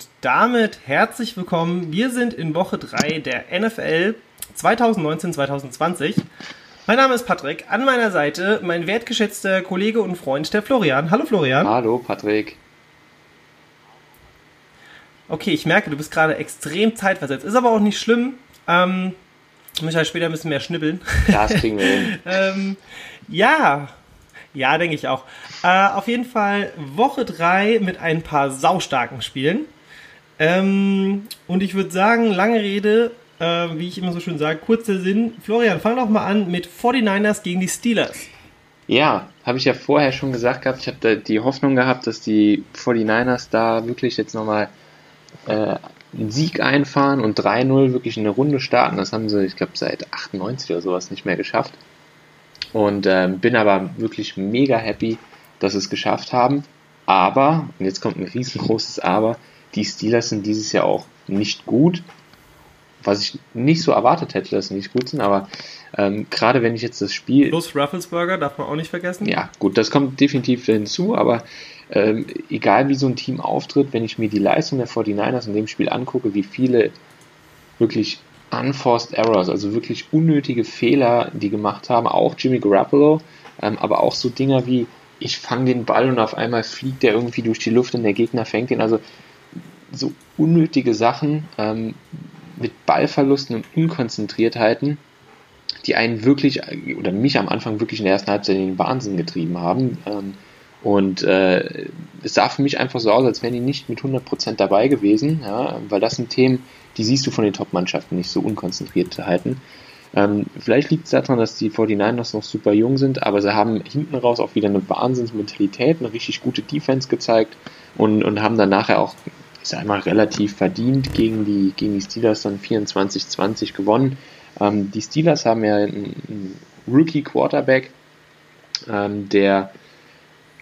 Und damit herzlich willkommen. Wir sind in Woche 3 der NFL 2019-2020. Mein Name ist Patrick. An meiner Seite mein wertgeschätzter Kollege und Freund, der Florian. Hallo Florian. Hallo Patrick. Okay, ich merke, du bist gerade extrem zeitversetzt. Ist aber auch nicht schlimm. Ähm, muss ich halt später ein bisschen mehr schnibbeln. Das kriegen wir hin. ähm, ja, ja, denke ich auch. Äh, auf jeden Fall Woche 3 mit ein paar saustarken Spielen. Ähm, und ich würde sagen, lange Rede, äh, wie ich immer so schön sage, kurzer Sinn. Florian, fang doch mal an mit 49ers gegen die Steelers. Ja, habe ich ja vorher schon gesagt gehabt. Ich habe die Hoffnung gehabt, dass die 49ers da wirklich jetzt nochmal äh, einen Sieg einfahren und 3-0 wirklich in eine Runde starten. Das haben sie, ich glaube, seit 98 oder sowas nicht mehr geschafft. Und ähm, bin aber wirklich mega happy, dass sie es geschafft haben. Aber, und jetzt kommt ein riesengroßes Aber, die Steelers sind dieses Jahr auch nicht gut. Was ich nicht so erwartet hätte, dass sie nicht gut sind, aber ähm, gerade wenn ich jetzt das Spiel. Plus Rufflesburger darf man auch nicht vergessen. Ja, gut, das kommt definitiv hinzu, aber ähm, egal wie so ein Team auftritt, wenn ich mir die Leistung der 49ers in dem Spiel angucke, wie viele wirklich unforced errors, also wirklich unnötige Fehler, die gemacht haben, auch Jimmy Garoppolo, ähm, aber auch so Dinger wie, ich fange den Ball und auf einmal fliegt der irgendwie durch die Luft und der Gegner fängt ihn, also so unnötige Sachen ähm, mit Ballverlusten und Unkonzentriertheiten, die einen wirklich, oder mich am Anfang wirklich in der ersten Halbzeit in den Wahnsinn getrieben haben. Ähm, und äh, es sah für mich einfach so aus, als wären die nicht mit 100% dabei gewesen, ja, weil das sind Themen, die siehst du von den Top-Mannschaften nicht so unkonzentriert halten. Ähm, vielleicht liegt es daran, dass die 49ers noch super jung sind, aber sie haben hinten raus auch wieder eine Wahnsinnsmentalität, eine richtig gute Defense gezeigt und, und haben dann nachher auch, ich sag mal, relativ verdient gegen die, gegen die Steelers dann 24-20 gewonnen. Ähm, die Steelers haben ja einen, einen Rookie-Quarterback, ähm, der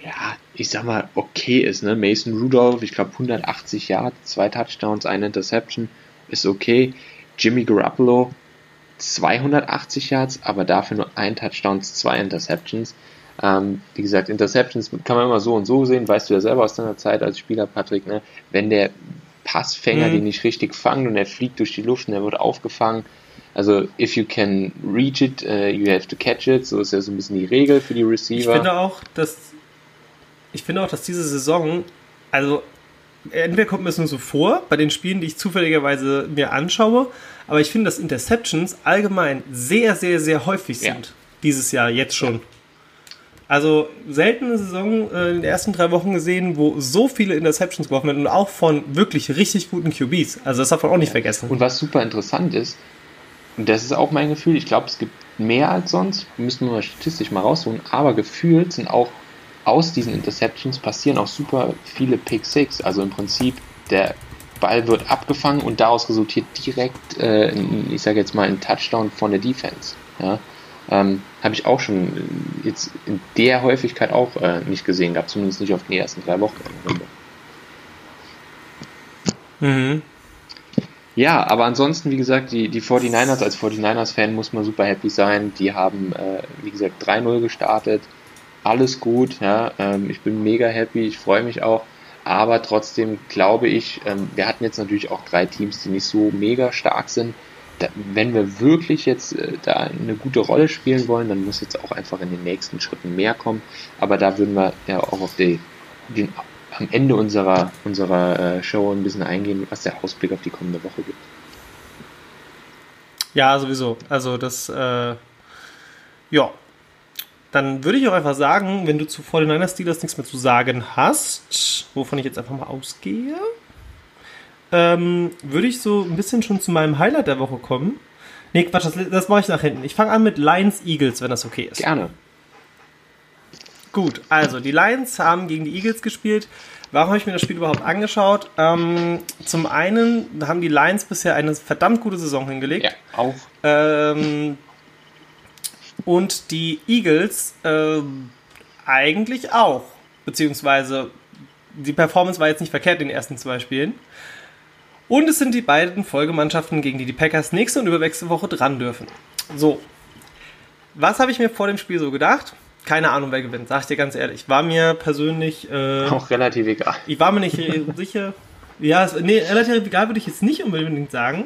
ja, ich sag mal, okay ist, ne? Mason Rudolph, ich glaube 180 Yards, zwei Touchdowns, eine Interception, ist okay. Jimmy Garoppolo, 280 Yards, aber dafür nur ein Touchdown, zwei Interceptions. Ähm, wie gesagt, Interceptions kann man immer so und so sehen, weißt du ja selber aus deiner Zeit als Spieler, Patrick, ne? Wenn der Passfänger mhm. den nicht richtig fangt und er fliegt durch die Luft und er wird aufgefangen, also, if you can reach it, uh, you have to catch it. So ist ja so ein bisschen die Regel für die Receiver. Ich finde auch, dass ich finde auch, dass diese Saison, also entweder kommt mir es nur so vor, bei den Spielen, die ich zufälligerweise mir anschaue, aber ich finde, dass Interceptions allgemein sehr, sehr, sehr häufig sind. Ja. Dieses Jahr, jetzt schon. Also seltene Saison äh, in den ersten drei Wochen gesehen, wo so viele Interceptions geworfen werden und auch von wirklich richtig guten QBs. Also das darf man auch nicht vergessen. Und was super interessant ist, und das ist auch mein Gefühl, ich glaube, es gibt mehr als sonst, müssen wir mal statistisch mal rausholen, aber gefühlt sind auch aus diesen Interceptions passieren auch super viele Pick Six. Also im Prinzip der Ball wird abgefangen und daraus resultiert direkt, äh, ich sage jetzt mal, ein Touchdown von der Defense. Ja? Ähm, Habe ich auch schon jetzt in der Häufigkeit auch äh, nicht gesehen gehabt, zumindest nicht auf den ersten drei Wochen. Mhm. Ja, aber ansonsten, wie gesagt, die, die 49ers, als 49ers-Fan muss man super happy sein. Die haben, äh, wie gesagt, 3-0 gestartet alles gut, ja, ähm, ich bin mega happy, ich freue mich auch, aber trotzdem glaube ich, ähm, wir hatten jetzt natürlich auch drei Teams, die nicht so mega stark sind. Da, wenn wir wirklich jetzt äh, da eine gute Rolle spielen wollen, dann muss jetzt auch einfach in den nächsten Schritten mehr kommen. Aber da würden wir ja auch auf die, den, am Ende unserer, unserer äh, Show ein bisschen eingehen, was der Ausblick auf die kommende Woche gibt. Ja, sowieso. Also das, äh, ja, dann würde ich auch einfach sagen, wenn du zu 49 Steelers nichts mehr zu sagen hast, wovon ich jetzt einfach mal ausgehe, ähm, würde ich so ein bisschen schon zu meinem Highlight der Woche kommen. Nee, Quatsch, das, das mache ich nach hinten. Ich fange an mit Lions Eagles, wenn das okay ist. Gerne. Gut, also die Lions haben gegen die Eagles gespielt. Warum habe ich mir das Spiel überhaupt angeschaut? Ähm, zum einen haben die Lions bisher eine verdammt gute Saison hingelegt. Ja, auch. Ähm, und die Eagles äh, eigentlich auch. Beziehungsweise die Performance war jetzt nicht verkehrt in den ersten zwei Spielen. Und es sind die beiden Folgemannschaften, gegen die die Packers nächste und überwächste Woche dran dürfen. So. Was habe ich mir vor dem Spiel so gedacht? Keine Ahnung, wer gewinnt, sag ich dir ganz ehrlich. War mir persönlich. Äh, auch relativ egal. Ich war mir nicht sicher. Ja, nee, relativ egal würde ich jetzt nicht unbedingt sagen.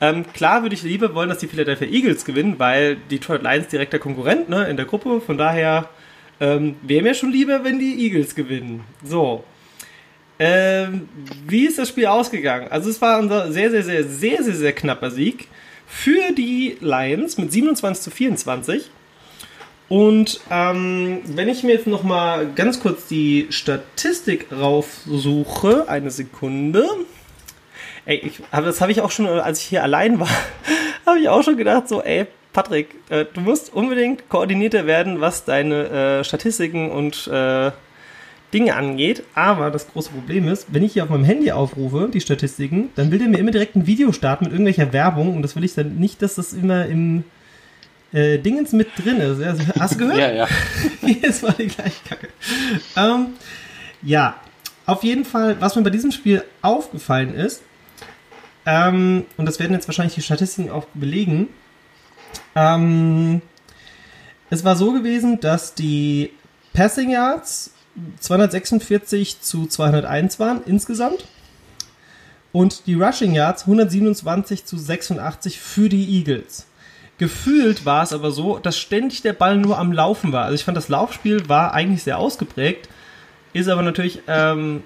Ähm, klar würde ich lieber wollen, dass die Philadelphia Eagles gewinnen, weil Detroit Lions direkter Konkurrent ne, in der Gruppe. Von daher ähm, wäre mir schon lieber, wenn die Eagles gewinnen. So. Ähm, wie ist das Spiel ausgegangen? Also es war ein sehr, sehr, sehr, sehr, sehr, sehr knapper Sieg für die Lions mit 27 zu 24. Und ähm, wenn ich mir jetzt noch mal ganz kurz die Statistik raufsuche, eine Sekunde. Ey, ich, das habe ich auch schon, als ich hier allein war, habe ich auch schon gedacht, so, ey, Patrick, äh, du musst unbedingt koordinierter werden, was deine äh, Statistiken und äh, Dinge angeht. Aber das große Problem ist, wenn ich hier auf meinem Handy aufrufe, die Statistiken, dann will der mir immer direkt ein Video starten mit irgendwelcher Werbung und das will ich dann nicht, dass das immer im äh, Dingens mit drin ist. Hast du gehört? ja, ja. Jetzt war die gleiche Kacke. Ähm, ja, auf jeden Fall, was mir bei diesem Spiel aufgefallen ist, ähm, und das werden jetzt wahrscheinlich die Statistiken auch belegen, ähm, es war so gewesen, dass die Passing Yards 246 zu 201 waren insgesamt und die Rushing Yards 127 zu 86 für die Eagles. Gefühlt war es aber so, dass ständig der Ball nur am Laufen war. Also ich fand, das Laufspiel war eigentlich sehr ausgeprägt. Ist aber natürlich, ähm,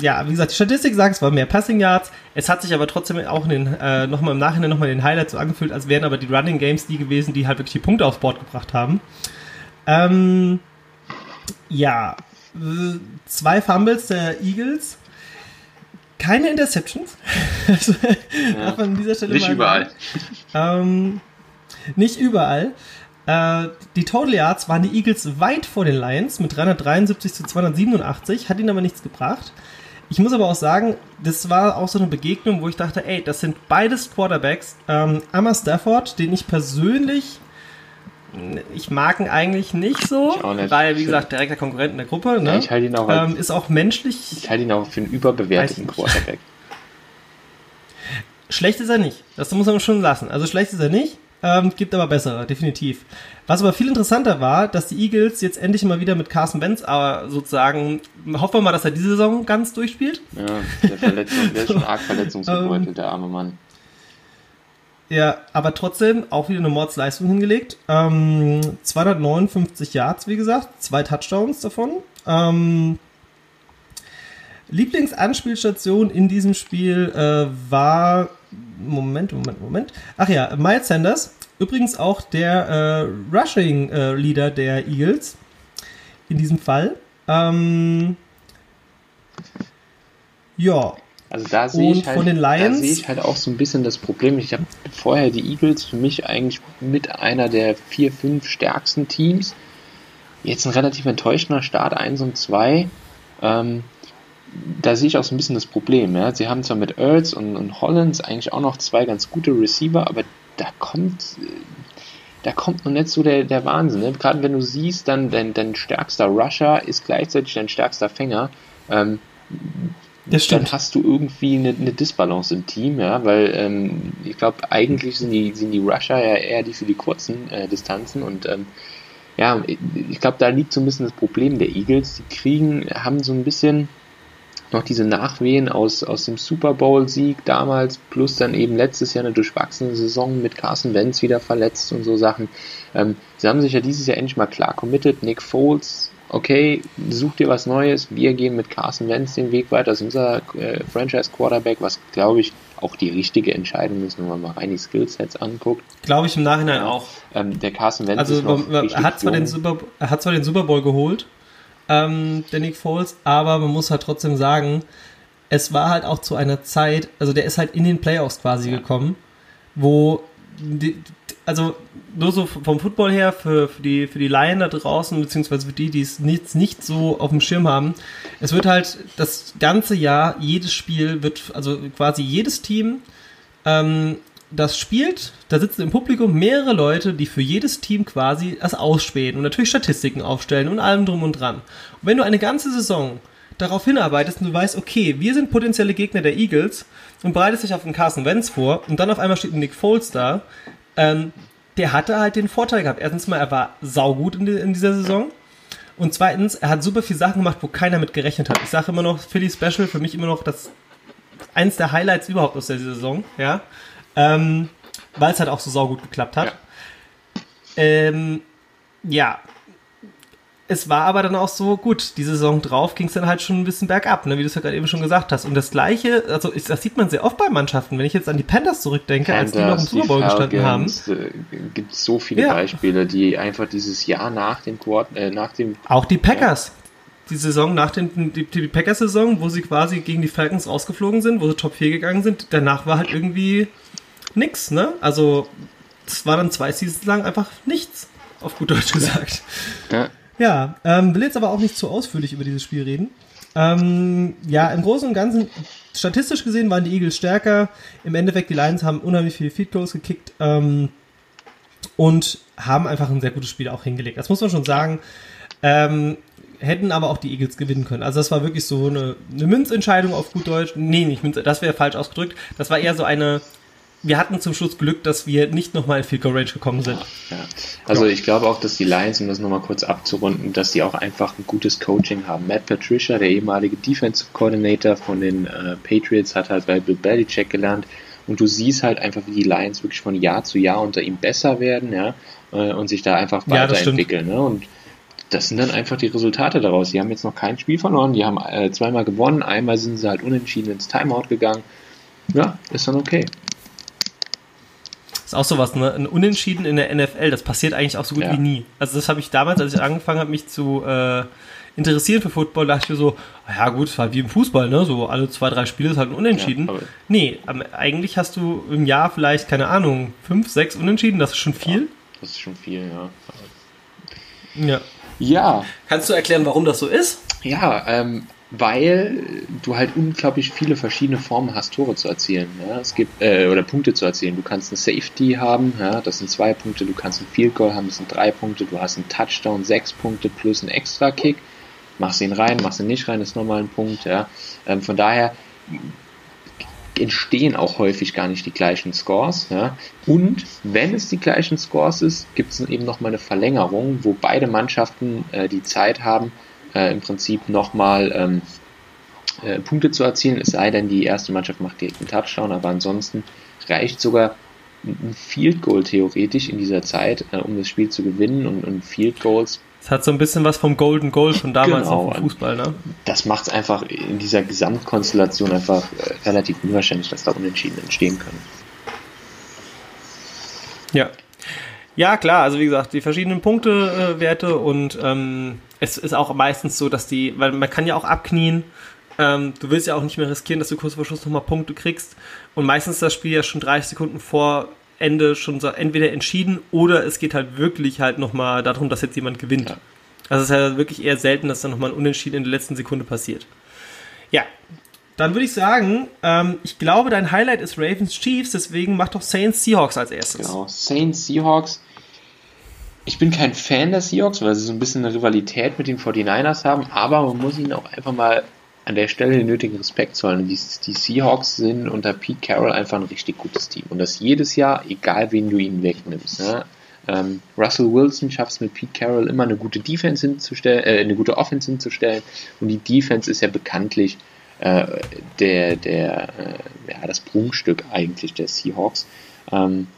ja, wie gesagt, die Statistik sagt, es war mehr Passing Yards. Es hat sich aber trotzdem auch äh, nochmal im Nachhinein nochmal in den Highlights so angefühlt, als wären aber die Running Games die gewesen, die halt wirklich die Punkte aufs Board gebracht haben. Ähm, ja, zwei Fumbles der Eagles. Keine Interceptions. ja, an dieser Stelle nicht überall. Ähm, nicht überall. Äh, die Total Yards waren die Eagles weit vor den Lions mit 373 zu 287, hat ihnen aber nichts gebracht. Ich muss aber auch sagen, das war auch so eine Begegnung, wo ich dachte, ey, das sind beides Quarterbacks. Ähm, Emma Stafford, den ich persönlich, ich mag ihn eigentlich nicht so, nicht. weil, wie gesagt, direkter Konkurrent in der Gruppe. Ne? Ja, ich halte ihn auch ähm, ist auch menschlich. Ich halte ihn auch für einen überbewerteten Quarterback. Schlecht ist er nicht. Das muss man schon lassen. Also schlecht ist er nicht. Ähm, gibt aber bessere, definitiv. Was aber viel interessanter war, dass die Eagles jetzt endlich mal wieder mit Carson Wentz aber sozusagen, hoffen wir mal, dass er diese Saison ganz durchspielt. Ja, der, Verletzung, der ist schon arg verletzungsgebeutelt, ähm, der arme Mann. Ja, aber trotzdem auch wieder eine Mordsleistung hingelegt. Ähm, 259 Yards, wie gesagt, zwei Touchdowns davon. Ähm, Lieblingsanspielstation in diesem Spiel äh, war Moment, Moment, Moment. Ach ja, Miles Sanders. Übrigens auch der äh, Rushing-Leader äh, der Eagles. In diesem Fall. Ähm, ja. Also da sehe ich, halt, da sehe ich halt auch so ein bisschen das Problem. Ich habe vorher die Eagles für mich eigentlich mit einer der vier, fünf stärksten Teams. Jetzt ein relativ enttäuschender Start 1 und 2. Ähm, da sehe ich auch so ein bisschen das Problem. Ja. Sie haben zwar mit Earls und, und Hollands eigentlich auch noch zwei ganz gute Receiver, aber da kommt, da kommt noch nicht so der, der Wahnsinn. Ne? Gerade wenn du siehst, dann dein, dein stärkster Rusher ist gleichzeitig dein stärkster Fänger. Ähm, dann hast du irgendwie eine, eine, Disbalance im Team, ja, weil ähm, ich glaube, eigentlich sind die, sind die Rusher ja eher die für die kurzen äh, Distanzen und ähm, ja, ich glaube, da liegt so ein bisschen das Problem der Eagles. Die kriegen, haben so ein bisschen, noch diese Nachwehen aus, aus dem Super Bowl-Sieg damals, plus dann eben letztes Jahr eine durchwachsene Saison mit Carson Wentz wieder verletzt und so Sachen. Ähm, sie haben sich ja dieses Jahr endlich mal klar committed. Nick Foles, okay, such dir was Neues. Wir gehen mit Carson Wentz den Weg weiter. Das ist unser äh, Franchise-Quarterback, was glaube ich auch die richtige Entscheidung ist, wenn man mal rein die Skillsets anguckt. Glaube ich im Nachhinein auch. Ähm, der Carson Wentz also, er hat, zwar den Super, er hat zwar den Super Bowl geholt, ähm, der Nick Foles, aber man muss halt trotzdem sagen, es war halt auch zu einer Zeit, also der ist halt in den Playoffs quasi ja. gekommen, wo die, also nur so vom Football her für, für die für die Laien da draußen beziehungsweise für die, die es nicht, nicht so auf dem Schirm haben, es wird halt das ganze Jahr jedes Spiel wird also quasi jedes Team ähm, das spielt, da sitzen im Publikum mehrere Leute, die für jedes Team quasi das ausspähen und natürlich Statistiken aufstellen und allem drum und dran. Und wenn du eine ganze Saison darauf hinarbeitest und du weißt, okay, wir sind potenzielle Gegner der Eagles und bereitest dich auf den Carson Wentz vor und dann auf einmal steht Nick Foles da, ähm, der hatte halt den Vorteil gehabt. Erstens mal, er war saugut in, die, in dieser Saison. Und zweitens, er hat super viele Sachen gemacht, wo keiner mit gerechnet hat. Ich sage immer noch, Philly Special für mich immer noch das eins der Highlights überhaupt aus der Saison, ja. Ähm, Weil es halt auch so saugut geklappt hat. Ja. Ähm, ja. Es war aber dann auch so, gut, die Saison drauf ging es dann halt schon ein bisschen bergab, ne, wie du es ja gerade eben schon gesagt hast. Und das Gleiche, also ist, das sieht man sehr oft bei Mannschaften, wenn ich jetzt an die Panthers zurückdenke, als die noch im Panthers, Super Bowl gestanden haben. Falcons, äh, gibt so viele Ja. Beispiele, die einfach dieses Jahr nach dem Quart äh, nach dem Auch die Packers. Die Saison nach den, die, die Packers-Saison, wo sie quasi gegen die Falcons rausgeflogen sind, wo sie Top 4 gegangen sind, danach war halt irgendwie nix, ne? Also, es war dann zwei Seasons lang einfach nichts, auf gut Deutsch gesagt. ja, Ja, ähm, will jetzt aber auch nicht zu ausführlich über dieses Spiel reden. Ähm, ja, im Großen und Ganzen, statistisch gesehen waren die Eagles stärker. Im Endeffekt, die Lions haben unheimlich viele Feed Goals gekickt ähm, und haben einfach ein sehr gutes Spiel auch hingelegt. Das muss man schon sagen. Ähm, hätten aber auch die Eagles gewinnen können. Also das war wirklich so eine, eine Münzentscheidung auf gut Deutsch. Nee, nicht Münz, das wäre falsch ausgedrückt. Das war eher so eine, wir hatten zum Schluss Glück, dass wir nicht nochmal in Field Goal Range gekommen sind. ja. Also ich glaube auch, dass die Lions, um das nochmal kurz abzurunden, dass die auch einfach ein gutes Coaching haben. Matt Patricia, der ehemalige Defensive Coordinator von den äh, Patriots, hat halt bei Bill Belichick gelernt. Und du siehst halt einfach, wie die Lions wirklich von Jahr zu Jahr unter ihm besser werden, ja, äh, und sich da einfach Ja, weiterentwickeln. Ne? Und das sind dann einfach die Resultate daraus. Die haben jetzt noch kein Spiel verloren, die haben äh, zweimal gewonnen, einmal sind sie halt unentschieden ins Timeout gegangen. Ja, ist dann okay. Ist auch sowas, ne? Ein Unentschieden in der NFL, das passiert eigentlich auch so gut Ja. wie nie. Also das habe ich damals, als ich angefangen habe, mich zu äh, interessieren für Football, dachte ich mir so, ah ja gut, ist halt wie im Fußball, ne? So alle zwei, drei Spiele ist halt ein Unentschieden. Ja, aber- nee, eigentlich hast du im Jahr vielleicht, keine Ahnung, fünf, sechs Unentschieden, das ist schon viel. Das ist schon viel, ja. Ja. Ja, Kannst du erklären, warum das so ist? Ja, ähm, weil du halt unglaublich viele verschiedene Formen hast, Tore zu erzielen. Ja? Es gibt, äh, oder Punkte zu erzielen. Du kannst eine Safety haben, ja? das sind zwei Punkte. Du kannst ein Field Goal haben, das sind drei Punkte. Du hast einen Touchdown, sechs Punkte plus einen Extra-Kick. Machst ihn rein, machst ihn nicht rein, ist nochmal ein Punkt. Ja? Ähm, von daher entstehen auch häufig gar nicht die gleichen Scores. Ja? Und wenn es die gleichen Scores ist, gibt es eben nochmal eine Verlängerung, wo beide Mannschaften äh, die Zeit haben, im Prinzip nochmal ähm, äh, Punkte zu erzielen, es sei denn, die erste Mannschaft macht direkt einen Touchdown, aber ansonsten reicht sogar ein Field Goal theoretisch in dieser Zeit, äh, um das Spiel zu gewinnen und, und Field Goals Es hat so ein bisschen was vom Golden Goal von damals Genau. auf dem Fußball, ne? das macht es einfach in dieser Gesamtkonstellation einfach äh, relativ unwahrscheinlich, dass da Unentschieden entstehen können. Ja. Ja, klar, also wie gesagt, die verschiedenen Punktewerte äh, und ähm, es ist auch meistens so, dass die, weil man kann ja auch abknien, ähm, du willst ja auch nicht mehr riskieren, dass du kurz vor Schluss nochmal Punkte kriegst und meistens ist das Spiel ja schon 30 Sekunden vor Ende schon so entweder entschieden oder es geht halt wirklich halt nochmal darum, dass jetzt jemand gewinnt. Ja. Also es ist ja wirklich eher selten, dass dann nochmal ein Unentschieden in der letzten Sekunde passiert. Ja, dann würde ich sagen, ähm, ich glaube, dein Highlight ist Ravens Chiefs, deswegen mach doch Saints Seahawks als erstes. Genau, Saints, Seahawks. Ich bin kein Fan der Seahawks, weil sie so ein bisschen eine Rivalität mit den 49ers haben, aber man muss ihnen auch einfach mal an der Stelle den nötigen Respekt zollen. Die, die Seahawks sind unter Pete Carroll einfach ein richtig gutes Team. Und das jedes Jahr, egal wen du ihnen wegnimmst. Ne? Ähm, Russell Wilson schafft es mit Pete Carroll immer eine gute Defense hinzustellen, äh, eine gute Offense hinzustellen. Und die Defense ist ja bekanntlich äh, der, der, äh, ja, das Prunkstück eigentlich der Seahawks. Ähm,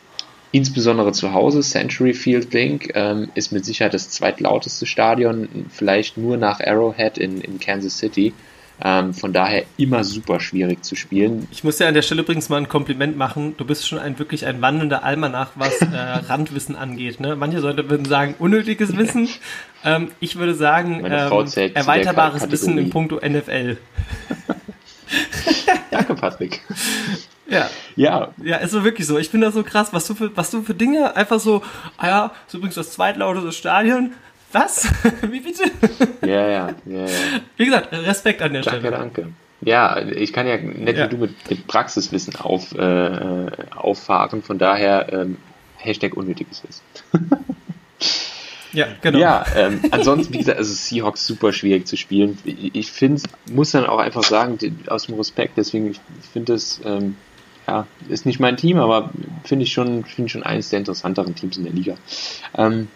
insbesondere zu Hause, Century Field Link ähm, ist mit Sicherheit das zweitlauteste Stadion, vielleicht nur nach Arrowhead in, in Kansas City. Ähm, von daher immer super schwierig zu spielen. Ich muss dir an der Stelle übrigens mal ein Kompliment machen. Du bist schon ein wirklich ein wandelnder Almanach, was äh, Randwissen angeht. Ne? Manche Leute würden sagen, unnötiges Wissen. Ähm, ich würde sagen, ähm, erweiterbares. Wissen in puncto NFL. Danke, Patrick. Ja, Ja, ja, ist so wirklich so. Ich finde das so krass, was du für, was du für Dinge einfach so, ah ja, ist übrigens das zweitlauteste Stadion. Was? Wie bitte? ja, ja, ja, ja. Wie gesagt, Respekt an der Danke, Stelle. danke. Ja, ich kann ja nicht Ja. wie du mit, mit Praxiswissen auf, äh, auffahren, von daher ähm, Hashtag unnötiges Wissen. Ja, genau. Ja, ähm, ansonsten, wie gesagt, also Seahawks super schwierig zu spielen. Ich, finde, muss dann auch einfach sagen, aus dem Respekt, deswegen, ich finde es, ähm, ja, ist nicht mein Team, aber finde ich schon, finde ich schon eines der interessanteren Teams in der Liga. Ähm,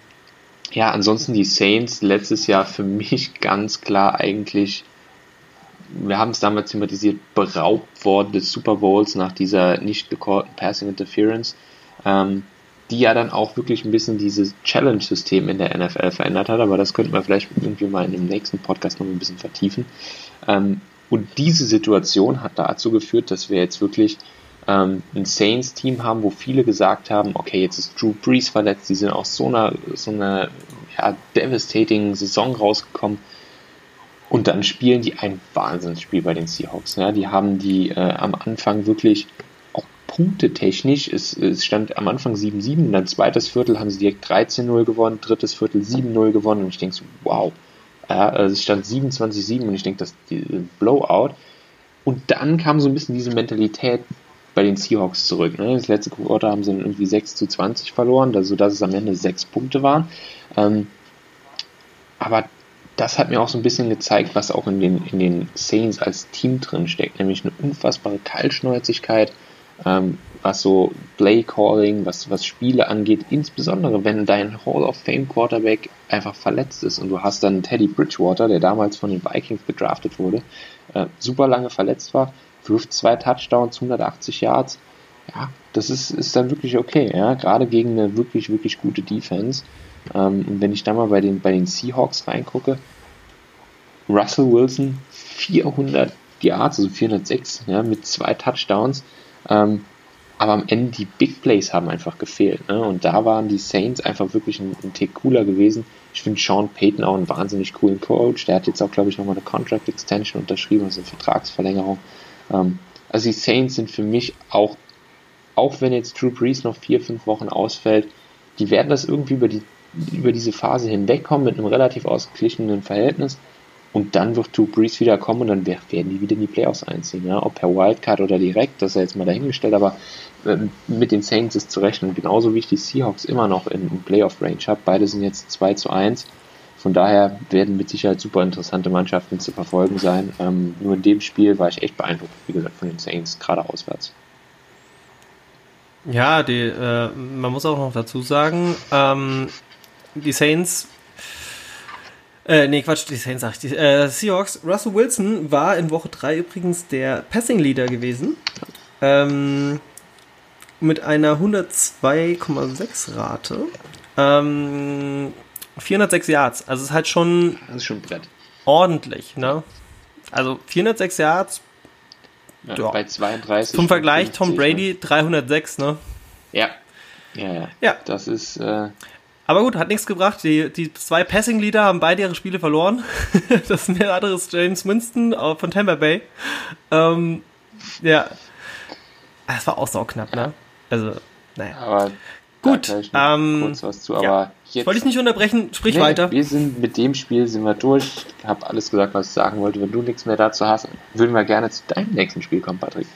ja, ansonsten die Saints letztes Jahr für mich ganz klar eigentlich wir haben es damals thematisiert, beraubt worden des Super Bowls nach dieser nicht gecallten Passing Interference, ähm, die ja dann auch wirklich ein bisschen dieses Challenge-System in der NFL verändert hat, aber das könnten wir vielleicht irgendwie mal in dem nächsten Podcast noch ein bisschen vertiefen. Ähm, und diese Situation hat dazu geführt, dass wir jetzt wirklich ähm, ein Saints-Team haben, wo viele gesagt haben, okay, jetzt ist Drew Brees verletzt, die sind aus so einer, so einer ja, devastating Saison rausgekommen. Und dann spielen die ein Wahnsinnsspiel bei den Seahawks. Ja, die haben die äh, am Anfang wirklich auch punktetechnisch, es, es stand am Anfang 7-7, und dann zweites Viertel haben sie direkt 13-0 gewonnen, drittes Viertel 7-0 gewonnen und ich denke so, wow. Ja, also es stand 27-7 und ich denke, das ist Blowout. Und dann kam so ein bisschen diese Mentalität, bei den Seahawks zurück. Ne? Das letzte Quarter haben sie dann irgendwie 6 zu 20 verloren, also dass es am Ende 6 Punkte waren. Ähm, aber das hat mir auch so ein bisschen gezeigt, was auch in den, in den Saints als Team drin steckt, nämlich eine unfassbare Kaltschnäuzigkeit, ähm, was so Play Calling, was, was Spiele angeht, insbesondere wenn dein Hall of Fame Quarterback einfach verletzt ist und du hast dann Teddy Bridgewater, der damals von den Vikings gedraftet wurde, äh, super lange verletzt war, wirft zwei Touchdowns, 180 Yards. Ja, das ist, ist dann wirklich okay, ja, gerade gegen eine wirklich, wirklich gute Defense. Ähm, und wenn ich da mal bei den, bei den Seahawks reingucke, Russell Wilson 400 Yards, also 406, ja, mit zwei Touchdowns. Ähm, aber am Ende die Big Plays haben einfach gefehlt. Ne? Und da waren die Saints einfach wirklich ein, ein Tick cooler gewesen. Ich finde Sean Payton auch einen wahnsinnig coolen Coach. Der hat jetzt auch, glaube ich, nochmal eine Contract Extension unterschrieben, also eine Vertragsverlängerung. Ähm, also die Saints sind für mich auch, auch wenn jetzt Drew Brees noch vier, fünf Wochen ausfällt, die werden das irgendwie über, die, über diese Phase hinwegkommen mit einem relativ ausgeglichenen Verhältnis. Und dann wird Drew Brees wieder kommen und dann werden die wieder in die Playoffs einziehen. Ja? Ob per Wildcard oder direkt, das ist ja jetzt mal dahingestellt, aber ähm, mit den Saints ist zu rechnen. Genauso wie ich die Seahawks immer noch in, in Playoff-Range habe. Beide sind jetzt 2 zu 1. Von daher werden mit Sicherheit super interessante Mannschaften zu verfolgen sein. Ähm, nur in dem Spiel war ich echt beeindruckt, wie gesagt, von den Saints, gerade auswärts. Ja, die, äh, man muss auch noch dazu sagen, ähm, die Saints, äh, nee, Quatsch, die Saints sag ich, die äh, Seahawks, Russell Wilson war in Woche 3 übrigens der Passing Leader gewesen. Ähm, mit einer 102,6 Rate. Ähm, 406 Yards. Also es ist halt schon. Das ist schon ein Brett. Ordentlich, ne? Also 406 Yards. Ja, ja. Bei 32. Zum Vergleich, 50, Tom Brady ne? 306, ne? Ja. Ja, ja. ja. Das ist. Äh aber gut, hat nichts gebracht. Die, die zwei Passing-Leader haben beide ihre Spiele verloren. das ist der andere ist James Winston von Tampa Bay. Ähm, ja. Das war auch so knapp, ne? Also, naja. Aber Gut, ähm, kurz was zu, aber. Jetzt, Wollte ich nicht unterbrechen, sprich nee, weiter. Wir sind mit dem Spiel sind wir durch. Ich habe alles gesagt, was ich sagen wollte. Wenn du nichts mehr dazu hast, würden wir gerne zu deinem nächsten Spiel kommen, Patrick.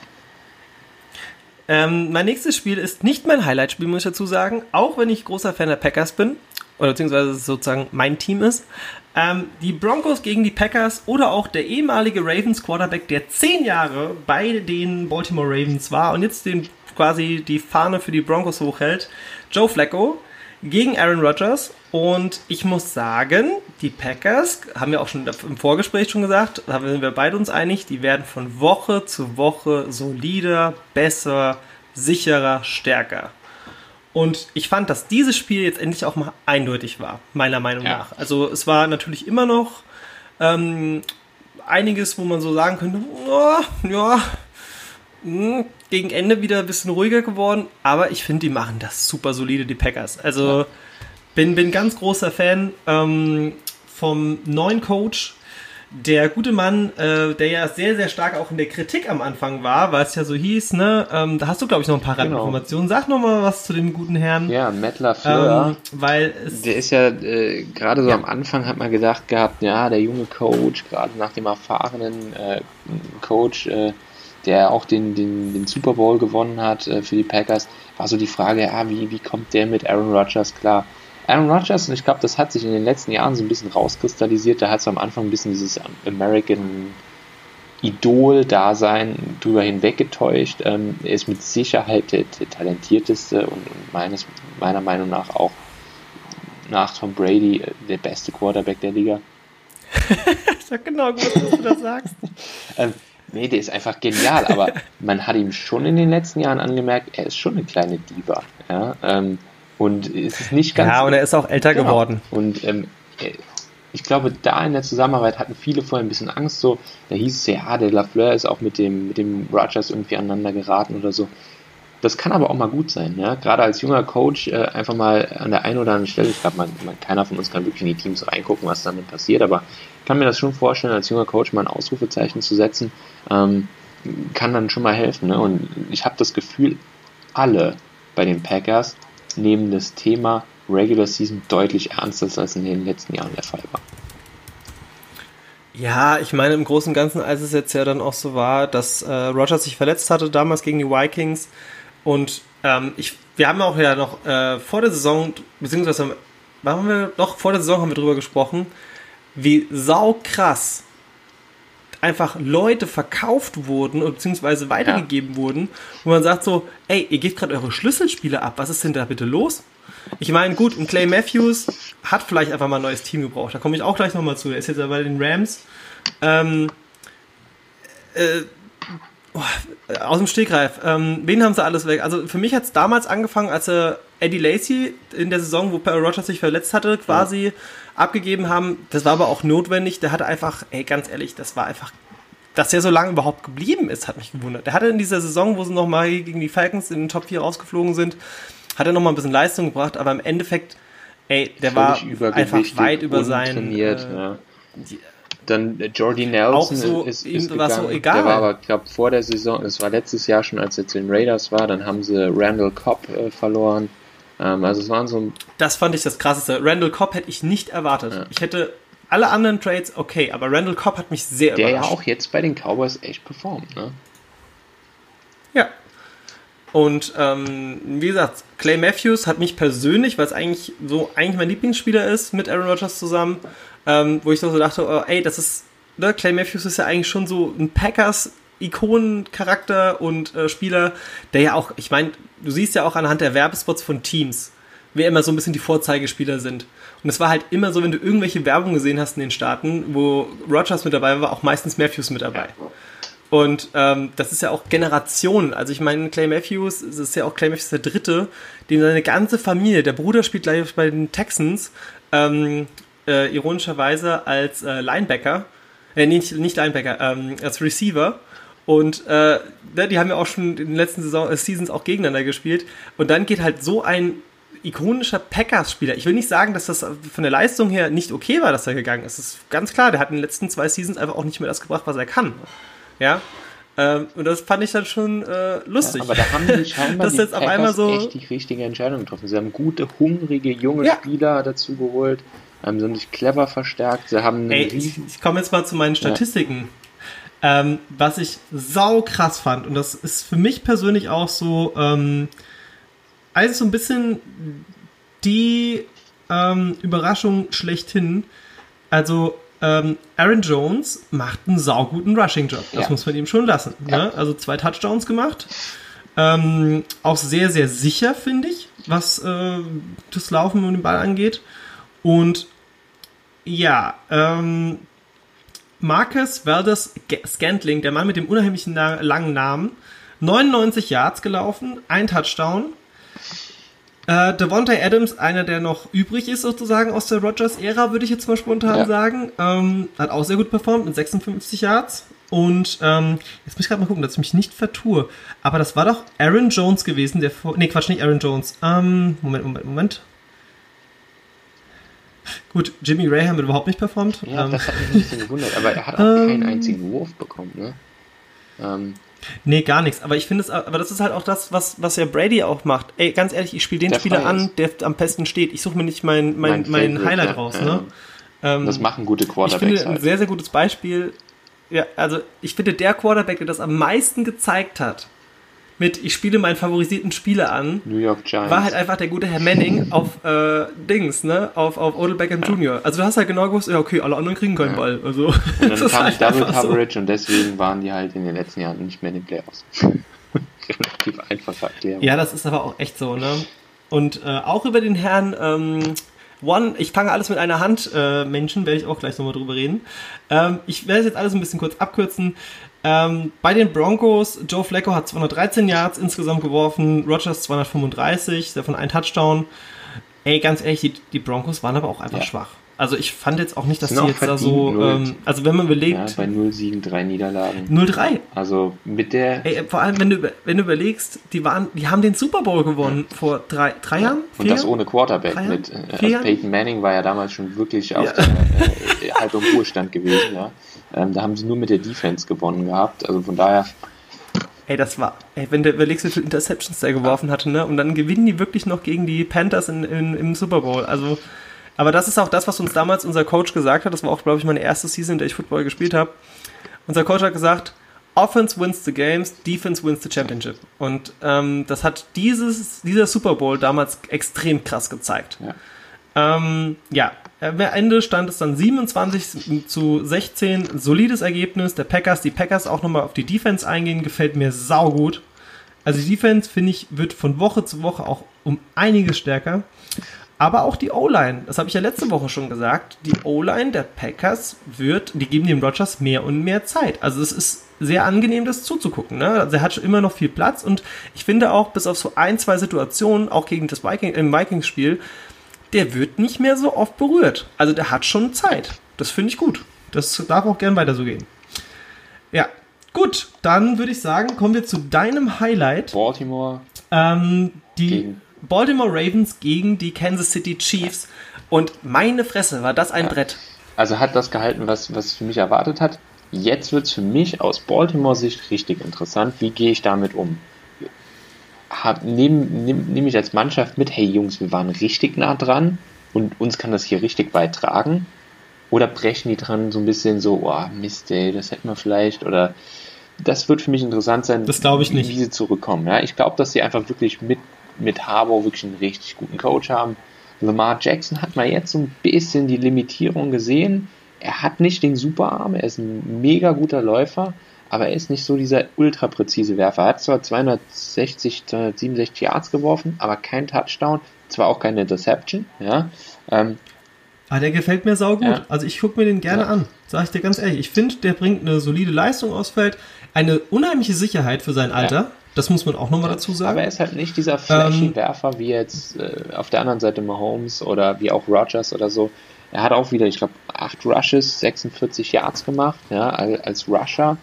Ähm, mein nächstes Spiel ist nicht mein Highlight-Spiel, muss ich dazu sagen, auch wenn ich großer Fan der Packers bin, oder beziehungsweise sozusagen mein Team ist. Ähm, die Broncos gegen die Packers oder auch der ehemalige Ravens Quarterback, der zehn Jahre bei den Baltimore Ravens war und jetzt den quasi die Fahne für die Broncos hochhält. Joe Flacco gegen Aaron Rodgers. Und ich muss sagen, die Packers, haben wir auch schon im Vorgespräch schon gesagt, da sind wir beide uns einig, die werden von Woche zu Woche solider, besser, sicherer, stärker. Und ich fand, dass dieses Spiel jetzt endlich auch mal eindeutig war, meiner Meinung ja. nach. Also es war natürlich immer noch ähm, einiges, wo man so sagen könnte, oh, ja, hm, gegen Ende wieder ein bisschen ruhiger geworden, aber ich finde, die machen das super solide, die Packers. Also ja. bin, bin ganz großer Fan ähm, vom neuen Coach. Der gute Mann, äh, der ja sehr, sehr stark auch in der Kritik am Anfang war, weil es ja so hieß, ne, ähm, da hast du, glaube ich, noch ein paar genau. Randinformationen. Sag noch mal was zu dem guten Herrn. Ja, Matt LaFleur. Ähm, weil der ist ja, äh, gerade so ja. am Anfang hat man gedacht gehabt, ja, der junge Coach, gerade nach dem erfahrenen äh, Coach, äh, der auch den, den, den Super Bowl gewonnen hat äh, für die Packers, war so die Frage, ja, wie, wie kommt der mit Aaron Rodgers klar? Aaron Rodgers, und ich glaube, das hat sich in den letzten Jahren so ein bisschen rauskristallisiert, da hat so am Anfang ein bisschen dieses American Idol-Dasein drüber hinweggetäuscht. Ähm, er ist mit Sicherheit der, der talentierteste und, und meines, meiner Meinung nach auch nach Tom Brady äh, der beste Quarterback der Liga. ich sag genau gut, dass du das sagst. Ähm, nee, der ist einfach genial, aber man hat ihm schon in den letzten Jahren angemerkt, er ist schon eine kleine Diva. Ja, ähm, und es ist nicht ganz. Ja, und er ist auch älter genau. geworden. Und ähm, ich glaube, da in der Zusammenarbeit hatten viele vorher ein bisschen Angst. So, da hieß es ja, der Lafleur ist auch mit dem, mit dem Rogers irgendwie aneinander geraten oder so. Das kann aber auch mal gut sein, ja. Gerade als junger Coach äh, einfach mal an der einen oder anderen Stelle, ich glaube, man, man, keiner von uns kann wirklich in die Teams reingucken, was damit passiert, aber kann mir das schon vorstellen, als junger Coach mal ein Ausrufezeichen zu setzen, ähm, kann dann schon mal helfen. Ne? Und ich habe das Gefühl, alle bei den Packers nehmen das Thema Regular Season deutlich ernster, als in den letzten Jahren der Fall war. Ja, ich meine im Großen und Ganzen, als es jetzt ja dann auch so war, dass äh, Rogers sich verletzt hatte damals gegen die Vikings, und ähm, ich, wir haben auch ja noch äh, vor der Saison, beziehungsweise haben wir doch vor der Saison haben wir drüber gesprochen, wie saukrass einfach Leute verkauft wurden beziehungsweise weitergegeben ja. wurden, wo man sagt so, ey, ihr gebt gerade eure Schlüsselspiele ab, was ist denn da bitte los? Ich meine, gut, ein Clay Matthews hat vielleicht einfach mal ein neues Team gebraucht, da komme ich auch gleich nochmal zu, der ist jetzt ja bei den Rams. Ähm, äh, Oh, aus dem Stegreif. Ähm, wen haben sie alles weg? Also für mich hat es damals angefangen, als äh, Eddie Lacey in der Saison, wo Rogers sich verletzt hatte, quasi ja. abgegeben haben. Das war aber auch notwendig. Der hatte einfach, ey, ganz ehrlich, das war einfach, dass er so lange überhaupt geblieben ist, hat mich gewundert. Der hatte in dieser Saison, wo sie nochmal gegen die Falcons in den Top 4 rausgeflogen sind, hat er nochmal ein bisschen Leistung gebracht, aber im Endeffekt, ey, der Völlig war einfach weit über sein. Äh, ja. Dann äh, Jordy Nelson so, ist, ist gegangen. So egal. Der war aber, ich glaube, vor der Saison, es war letztes Jahr schon, als er zu den Raiders war, dann haben sie Randall Cobb äh, verloren. Ähm, also es waren so Das fand ich das krasseste. Randall Cobb hätte ich nicht erwartet. Ja. Ich hätte alle anderen Trades okay, aber Randall Cobb hat mich sehr der überrascht. Der ja auch jetzt bei den Cowboys echt performt, ne? Ja. Und ähm, wie gesagt, Clay Matthews hat mich persönlich, weil es eigentlich so eigentlich mein Lieblingsspieler ist, mit Aaron Rodgers zusammen, ähm, wo ich so dachte, oh, ey, das ist, ne, Clay Matthews ist ja eigentlich schon so ein Packers Ikonencharakter und äh, Spieler, der ja auch, ich meine, du siehst ja auch anhand der Werbespots von Teams, wer immer so ein bisschen die Vorzeigespieler sind. Und es war halt immer so, wenn du irgendwelche Werbung gesehen hast in den Staaten, wo Rogers mit dabei war, auch meistens Matthews mit dabei. Und ähm, das ist ja auch Generationen. Also ich meine, Clay Matthews, es ist ja auch Clay Matthews der Dritte, dem seine ganze Familie, der Bruder spielt gleich bei den Texans, ähm, äh, ironischerweise als äh, Linebacker, äh, nicht, nicht Linebacker, ähm, als Receiver. Und äh, ne, die haben ja auch schon in den letzten Saison, äh, Seasons auch gegeneinander gespielt. Und dann geht halt so ein ikonischer Packers-Spieler. Ich will nicht sagen, dass das von der Leistung her nicht okay war, dass er gegangen ist. Das ist ganz klar, der hat in den letzten zwei Seasons einfach auch nicht mehr das gebracht, was er kann. Ja. Ähm, und das fand ich dann schon äh, lustig. Ja, aber da haben die scheinbar die jetzt auf einmal so echt die richtige Entscheidung getroffen. Sie haben gute, hungrige, junge ja. Spieler dazu geholt ähm, sie haben sich clever verstärkt. Sie haben Ey, ich, ich komme jetzt mal zu meinen Statistiken. Ja. Ähm, was ich sau krass fand, und das ist für mich persönlich auch so, ähm, also so ein bisschen die ähm, Überraschung schlechthin. Also, ähm, Aaron Jones macht einen sauguten Rushing-Job. Das ja. muss man ihm schon lassen. Ja. Ne? Also zwei Touchdowns gemacht. Ähm, auch sehr, sehr sicher, finde ich, was äh, das Laufen und den Ball angeht. Und ja, ähm, Marcus Valdez Scantling, der Mann mit dem unheimlichen langen Namen, 99 Yards gelaufen, ein Touchdown. Äh, Devontae Adams, einer, der noch übrig ist sozusagen aus der Rogers-Ära, würde ich jetzt mal spontan ja. sagen, ähm, hat auch sehr gut performt mit 56 Yards. Und ähm, jetzt muss ich gerade mal gucken, dass ich mich nicht vertue. Aber das war doch Aaron Jones gewesen, der vor. Nee, Quatsch, nicht Aaron Jones. Ähm, Moment, Moment, Moment. Gut, Jimmy Graham hat überhaupt nicht performt. Ja, ähm, das hat mich ein bisschen gewundert, aber er hat auch ähm, keinen einzigen Wurf bekommen, ne? Ähm, nee, gar nichts. Aber ich finde es, aber das ist halt auch das, was, was ja Brady auch macht. Ey, ganz ehrlich, ich spiele den Spieler an, der am besten steht. Ich suche mir nicht mein, mein, mein, mein Highlight ja, raus, ne? Ähm, das machen gute Quarterbacks. Ich finde halt. ein sehr, sehr gutes Beispiel. Ja, also ich finde, der Quarterback, der das am meisten gezeigt hat, mit ich spiele meinen favorisierten Spieler an, New York Giants. war halt einfach der gute Herr Manning auf äh, Dings, ne? Auf, auf Odell Beckham ja. Jr. Also du hast halt genau gewusst, ja okay, alle anderen kriegen keinen ja. Ball. Also, und dann kam halt Double Coverage so. und deswegen waren die halt in den letzten Jahren nicht mehr in den Playoffs. Relativ einfache Erklärung. Ja, das ist aber auch echt so, ne? Und äh, auch über den Herrn ähm, One, ich fange alles mit einer Hand, äh, Menschen, werde ich auch gleich nochmal drüber reden. Ähm, ich werde jetzt alles ein bisschen kurz abkürzen. Ähm, bei den Broncos, Joe Flacco hat 213 Yards insgesamt geworfen, Rogers 235, davon ein Touchdown. Ey, ganz ehrlich, die, die Broncos waren aber auch einfach ja. schwach. Also ich fand jetzt auch nicht, dass die jetzt da so, ähm, also wenn man überlegt... Ja, bei 0 Siegen, 3 Niederlagen. 0-3. Also mit der... Ey, vor allem, wenn du, wenn du überlegst, die waren, die haben den Super Bowl gewonnen ja. vor drei, drei Jahren? Und das ohne Quarterback. Mit, äh, also Peyton Manning war ja damals schon wirklich auf ja. der, äh, halb im Ruhestand gewesen. Ja. Ähm, da haben sie nur mit der Defense gewonnen gehabt. Also von daher... Ey, das war, ey, wenn du überlegst, wie viele Interceptions der geworfen hatte, ne? Und dann gewinnen die wirklich noch gegen die Panthers in, in, im Super Bowl. Also aber das ist auch das, was uns damals unser Coach gesagt hat. Das war auch, glaube ich, meine erste Season, in der ich Football gespielt habe. Unser Coach hat gesagt, Offense wins the games, Defense wins the championship. Und ähm, das hat dieses, dieser Super Bowl damals extrem krass gezeigt. Ja. Ähm, ja, am Ende stand es dann 27 zu 16, solides Ergebnis der Packers. Die Packers auch nochmal auf die Defense eingehen, gefällt mir saugut. Also die Defense, finde ich, wird von Woche zu Woche auch um einiges stärker. Aber auch die O-Line, das habe ich ja letzte Woche schon gesagt, die O-Line der Packers wird, die geben dem Rodgers mehr und mehr Zeit. Also es ist sehr angenehm, das zuzugucken. Ne? Also er hat schon immer noch viel Platz und ich finde auch, bis auf so ein, zwei Situationen, auch gegen das Viking, im Vikings-Spiel, der wird nicht mehr so oft berührt. Also der hat schon Zeit. Das finde ich gut. Das darf auch gern weiter so gehen. Ja, gut, dann würde ich sagen, kommen wir zu deinem Highlight. Baltimore. Ähm, die gegen Baltimore Ravens gegen die Kansas City Chiefs. Und meine Fresse, war das ein ja. Brett. Also hat das gehalten, was, was für mich erwartet hat. Jetzt wird es für mich aus Baltimore-Sicht richtig interessant. Wie gehe ich damit um? Nehme nehm, nehm ich als Mannschaft mit, hey Jungs, wir waren richtig nah dran und uns kann das hier richtig weit tragen? Oder brechen die dran so ein bisschen so, oh Mist, ey, das hätten wir vielleicht, oder das wird für mich interessant sein, das ich nicht. wie sie zurückkommen. Ja, ich glaube, dass sie einfach wirklich mit mit Harbour wirklich einen richtig guten Coach haben. Lamar Jackson hat mal jetzt so ein bisschen die Limitierung gesehen. Er hat nicht den Superarm, er ist ein mega guter Läufer, aber er ist nicht so dieser ultra präzise Werfer. Er hat zwar 260, 267 Yards geworfen, aber kein Touchdown, zwar auch keine Interception, ja. Ähm, ah, der gefällt mir saugut. Ja. Also ich gucke mir den gerne ja. an, sage ich dir ganz ehrlich. Ich finde, der bringt eine solide Leistung aufs Feld, eine unheimliche Sicherheit für sein Alter. Ja. Das muss man auch nochmal dazu sagen. Aber er ist halt nicht dieser Flächenwerfer ähm, wie jetzt äh, auf der anderen Seite Mahomes oder wie auch Rogers oder so. Er hat auch wieder, ich glaube, 8 Rushes, 46 Yards gemacht, ja, als Rusher.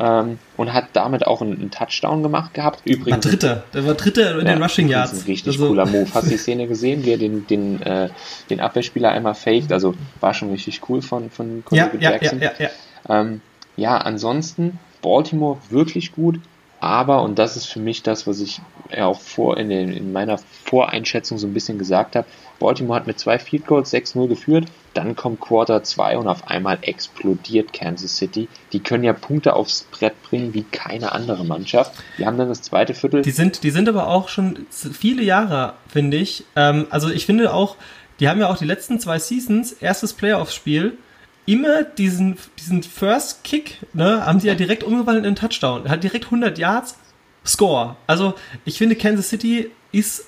Ähm, und hat damit auch einen, einen, Touchdown gemacht gehabt. Übrigens. War Dritter. Der war Dritter in ja, den Rushing Yards. Das ist ein richtig also. cooler Move. Hast du die Szene gesehen, wie er den, den, äh, den Abwehrspieler einmal faked? Also war schon richtig cool von, von Kollege ja, Jackson. Ja, ja, ja. Ähm, ja, ansonsten Baltimore wirklich gut. Aber, und das ist für mich das, was ich ja auch vor in, den, in meiner Voreinschätzung so ein bisschen gesagt habe, Baltimore hat mit zwei Field Goals 6-0 geführt, dann kommt Quarter 2 und auf einmal explodiert Kansas City. Die können ja Punkte aufs Brett bringen wie keine andere Mannschaft. Die haben dann das zweite Viertel. Die sind, die sind aber auch schon viele Jahre, finde ich. Ähm, also ich finde auch, die haben ja auch die letzten zwei Seasons, erstes Playoffs-Spiel, immer diesen, diesen First Kick, ne, haben sie ja direkt umgewandelt in einen Touchdown. Er hat direkt 100 Yards, Score. Also, ich finde, Kansas City ist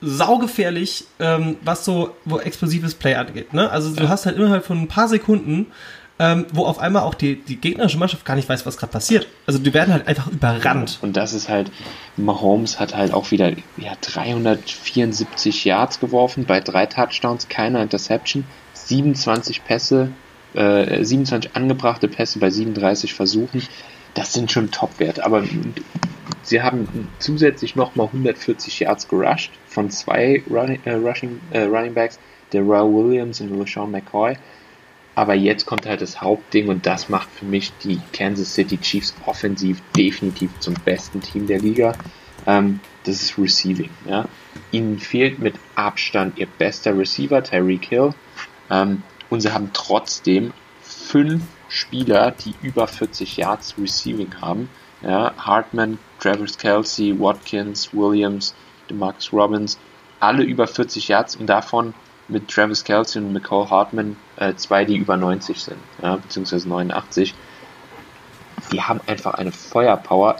saugefährlich, ähm, was so, wo explosives Play angeht, ne? Also, du hast halt innerhalb von ein paar Sekunden, ähm, wo auf einmal auch die, die gegnerische Mannschaft gar nicht weiß, was gerade passiert. Also, die werden halt einfach überrannt. Und das ist halt, Mahomes hat halt auch wieder, ja, 374 Yards geworfen bei drei Touchdowns, keiner Interception, 27 Pässe, äh, 27 angebrachte Pässe bei 37 Versuchen. Das sind schon Top-Werte. Aber sie haben zusätzlich nochmal 140 Yards gerusht von zwei Running, äh, Rushing, äh, Running Backs, der Raul Williams und LeSean McCoy. Aber jetzt kommt halt das Hauptding und das macht für mich die Kansas City Chiefs offensiv definitiv zum besten Team der Liga. Ähm, das ist Receiving. Ja. Ihnen fehlt mit Abstand ihr bester Receiver, Tyreek Hill. Ähm, und sie haben trotzdem fünf Spieler, die über 40 Yards Receiving haben. Ja, Hartman, Travis Kelsey, Watkins, Williams, DeMarcus Robbins, alle über 40 Yards und davon mit Travis Kelsey und McCall Hartman äh, zwei, die über 90 sind, ja, beziehungsweise 89. Die haben einfach eine Feuerpower.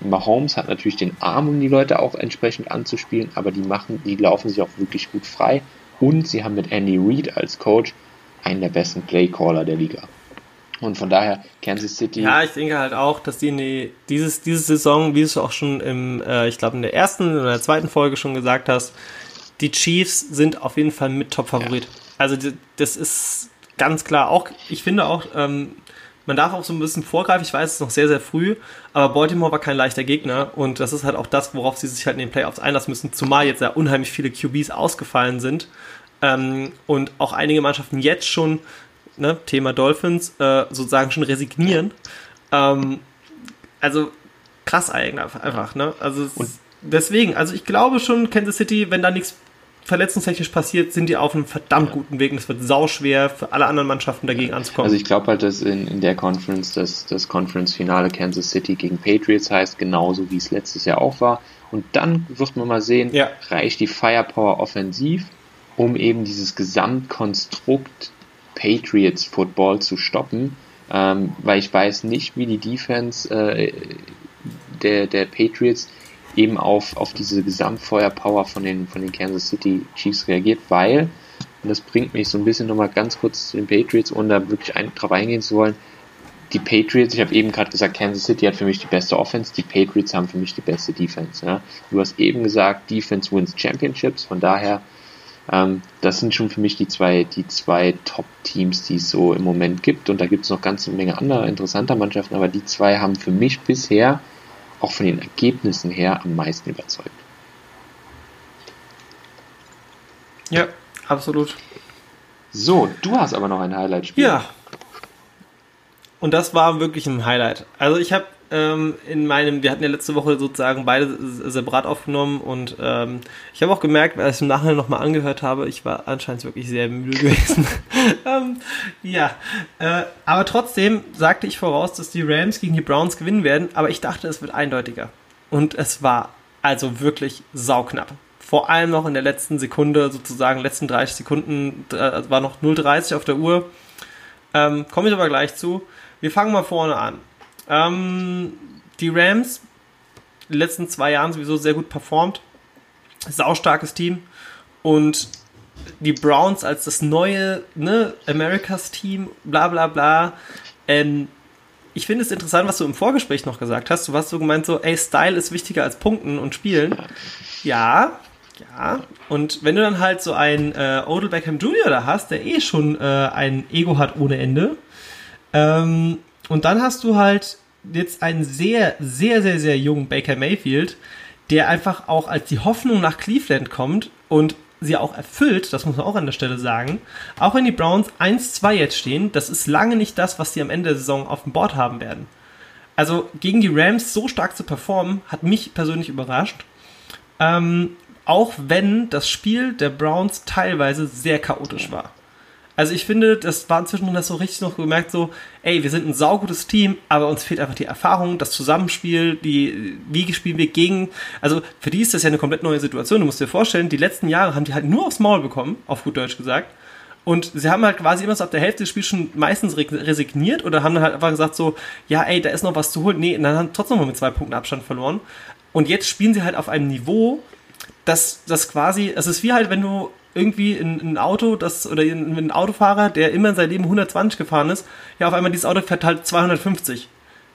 Mahomes hat natürlich den Arm, um die Leute auch entsprechend anzuspielen, aber die machen, die laufen sich auch wirklich gut frei und sie haben mit Andy Reid als Coach einen der besten Playcaller der Liga. Und von daher Kansas City. Ja, ich denke halt auch, dass die, in die dieses, diese Saison, wie du es auch schon im, äh, ich glaube in der ersten oder der zweiten Folge schon gesagt hast, die Chiefs sind auf jeden Fall mit Top-Favorit. Ja. Also das ist ganz klar auch, ich finde auch, ähm, man darf auch so ein bisschen vorgreifen, ich weiß, es ist noch sehr, sehr früh, aber Baltimore war kein leichter Gegner und das ist halt auch das, worauf sie sich halt in den Playoffs einlassen müssen, zumal jetzt ja unheimlich viele QBs ausgefallen sind ähm, und auch einige Mannschaften jetzt schon ne, Thema Dolphins, äh, sozusagen schon resignieren. Ähm, also krass eigentlich einfach, ne? Also deswegen, also ich glaube schon, Kansas City, wenn da nichts verletzungstechnisch passiert, sind die auf einem verdammt guten Weg und es wird sauschwer für alle anderen Mannschaften dagegen anzukommen. Also ich glaube halt, dass in, in der Conference das, das Conference-Finale Kansas City gegen Patriots heißt, genauso wie es letztes Jahr auch war. Und dann wird man mal sehen, ja. reicht die Firepower offensiv, um eben dieses Gesamtkonstrukt Patriots Football zu stoppen, ähm, weil ich weiß nicht, wie die Defense äh, der, der Patriots eben auf, auf diese Gesamtfeuerpower von den, von den Kansas City Chiefs reagiert, weil, und das bringt mich so ein bisschen nochmal ganz kurz zu den Patriots, ohne da wirklich ein, drauf eingehen zu wollen, die Patriots, ich habe eben gerade gesagt, Kansas City hat für mich die beste Offense, die Patriots haben für mich die beste Defense. Ja. Du hast eben gesagt, Defense wins Championships, von daher ähm, das sind schon für mich die zwei, die zwei Top-Teams, die es so im Moment gibt. Und da gibt es noch ganz eine Menge anderer interessanter Mannschaften, aber die zwei haben für mich bisher auch von den Ergebnissen her am meisten überzeugt. Ja, absolut. So, du hast aber noch ein Highlight-Spiel. Ja. Und das war wirklich ein Highlight. Also ich habe ähm, in meinem, wir hatten ja letzte Woche sozusagen beide separat aufgenommen und ähm, ich habe auch gemerkt, als ich im Nachhinein nochmal angehört habe, ich war anscheinend wirklich sehr müde gewesen. ähm, ja, äh, aber trotzdem sagte ich voraus, dass die Rams gegen die Browns gewinnen werden, aber ich dachte, es wird eindeutiger. Und es war also wirklich sauknapp. Vor allem noch in der letzten Sekunde, sozusagen letzten 30 Sekunden, äh, war noch 0,30 auf der Uhr. Ähm, Komme ich aber gleich zu. Wir fangen mal vorne an. Ähm, die Rams, die letzten zwei Jahren sowieso sehr gut performt. Saustarkes Team. Und die Browns als das neue, ne, Americas Team, bla bla bla. Ähm, ich finde es interessant, was du im Vorgespräch noch gesagt hast. Du hast so gemeint, so, ey, Style ist wichtiger als Punkten und Spielen. Ja, ja. Und wenn du dann halt so einen äh, Odell Beckham Jr. da hast, der eh schon äh, ein Ego hat ohne Ende, ähm, und dann hast du halt jetzt einen sehr, sehr, sehr, sehr jungen Baker Mayfield, der einfach auch als die Hoffnung nach Cleveland kommt und sie auch erfüllt, das muss man auch an der Stelle sagen. Auch wenn die Browns 1-2 jetzt stehen, das ist lange nicht das, was sie am Ende der Saison auf dem Board haben werden. Also gegen die Rams so stark zu performen, hat mich persönlich überrascht. Ähm, auch wenn das Spiel der Browns teilweise sehr chaotisch war. Also ich finde, das war inzwischen das so richtig noch gemerkt, so, ey, wir sind ein saugutes Team, aber uns fehlt einfach die Erfahrung, das Zusammenspiel, die, wie spielen wir gegen, also für die ist das ja eine komplett neue Situation. Du musst dir vorstellen, die letzten Jahre haben die halt nur aufs Maul bekommen, auf gut Deutsch gesagt. Und sie haben halt quasi immer so ab der Hälfte des Spiels schon meistens resigniert oder haben dann halt einfach gesagt so, ja, ey, da ist noch was zu holen. Nee, und dann haben trotzdem noch mit zwei Punkten Abstand verloren. Und jetzt spielen sie halt auf einem Niveau, das, das quasi, es ist wie halt, wenn du irgendwie in, ein Auto, das, oder in, ein Autofahrer, der immer in seinem Leben 120 gefahren ist, ja, auf einmal dieses Auto fährt halt 250.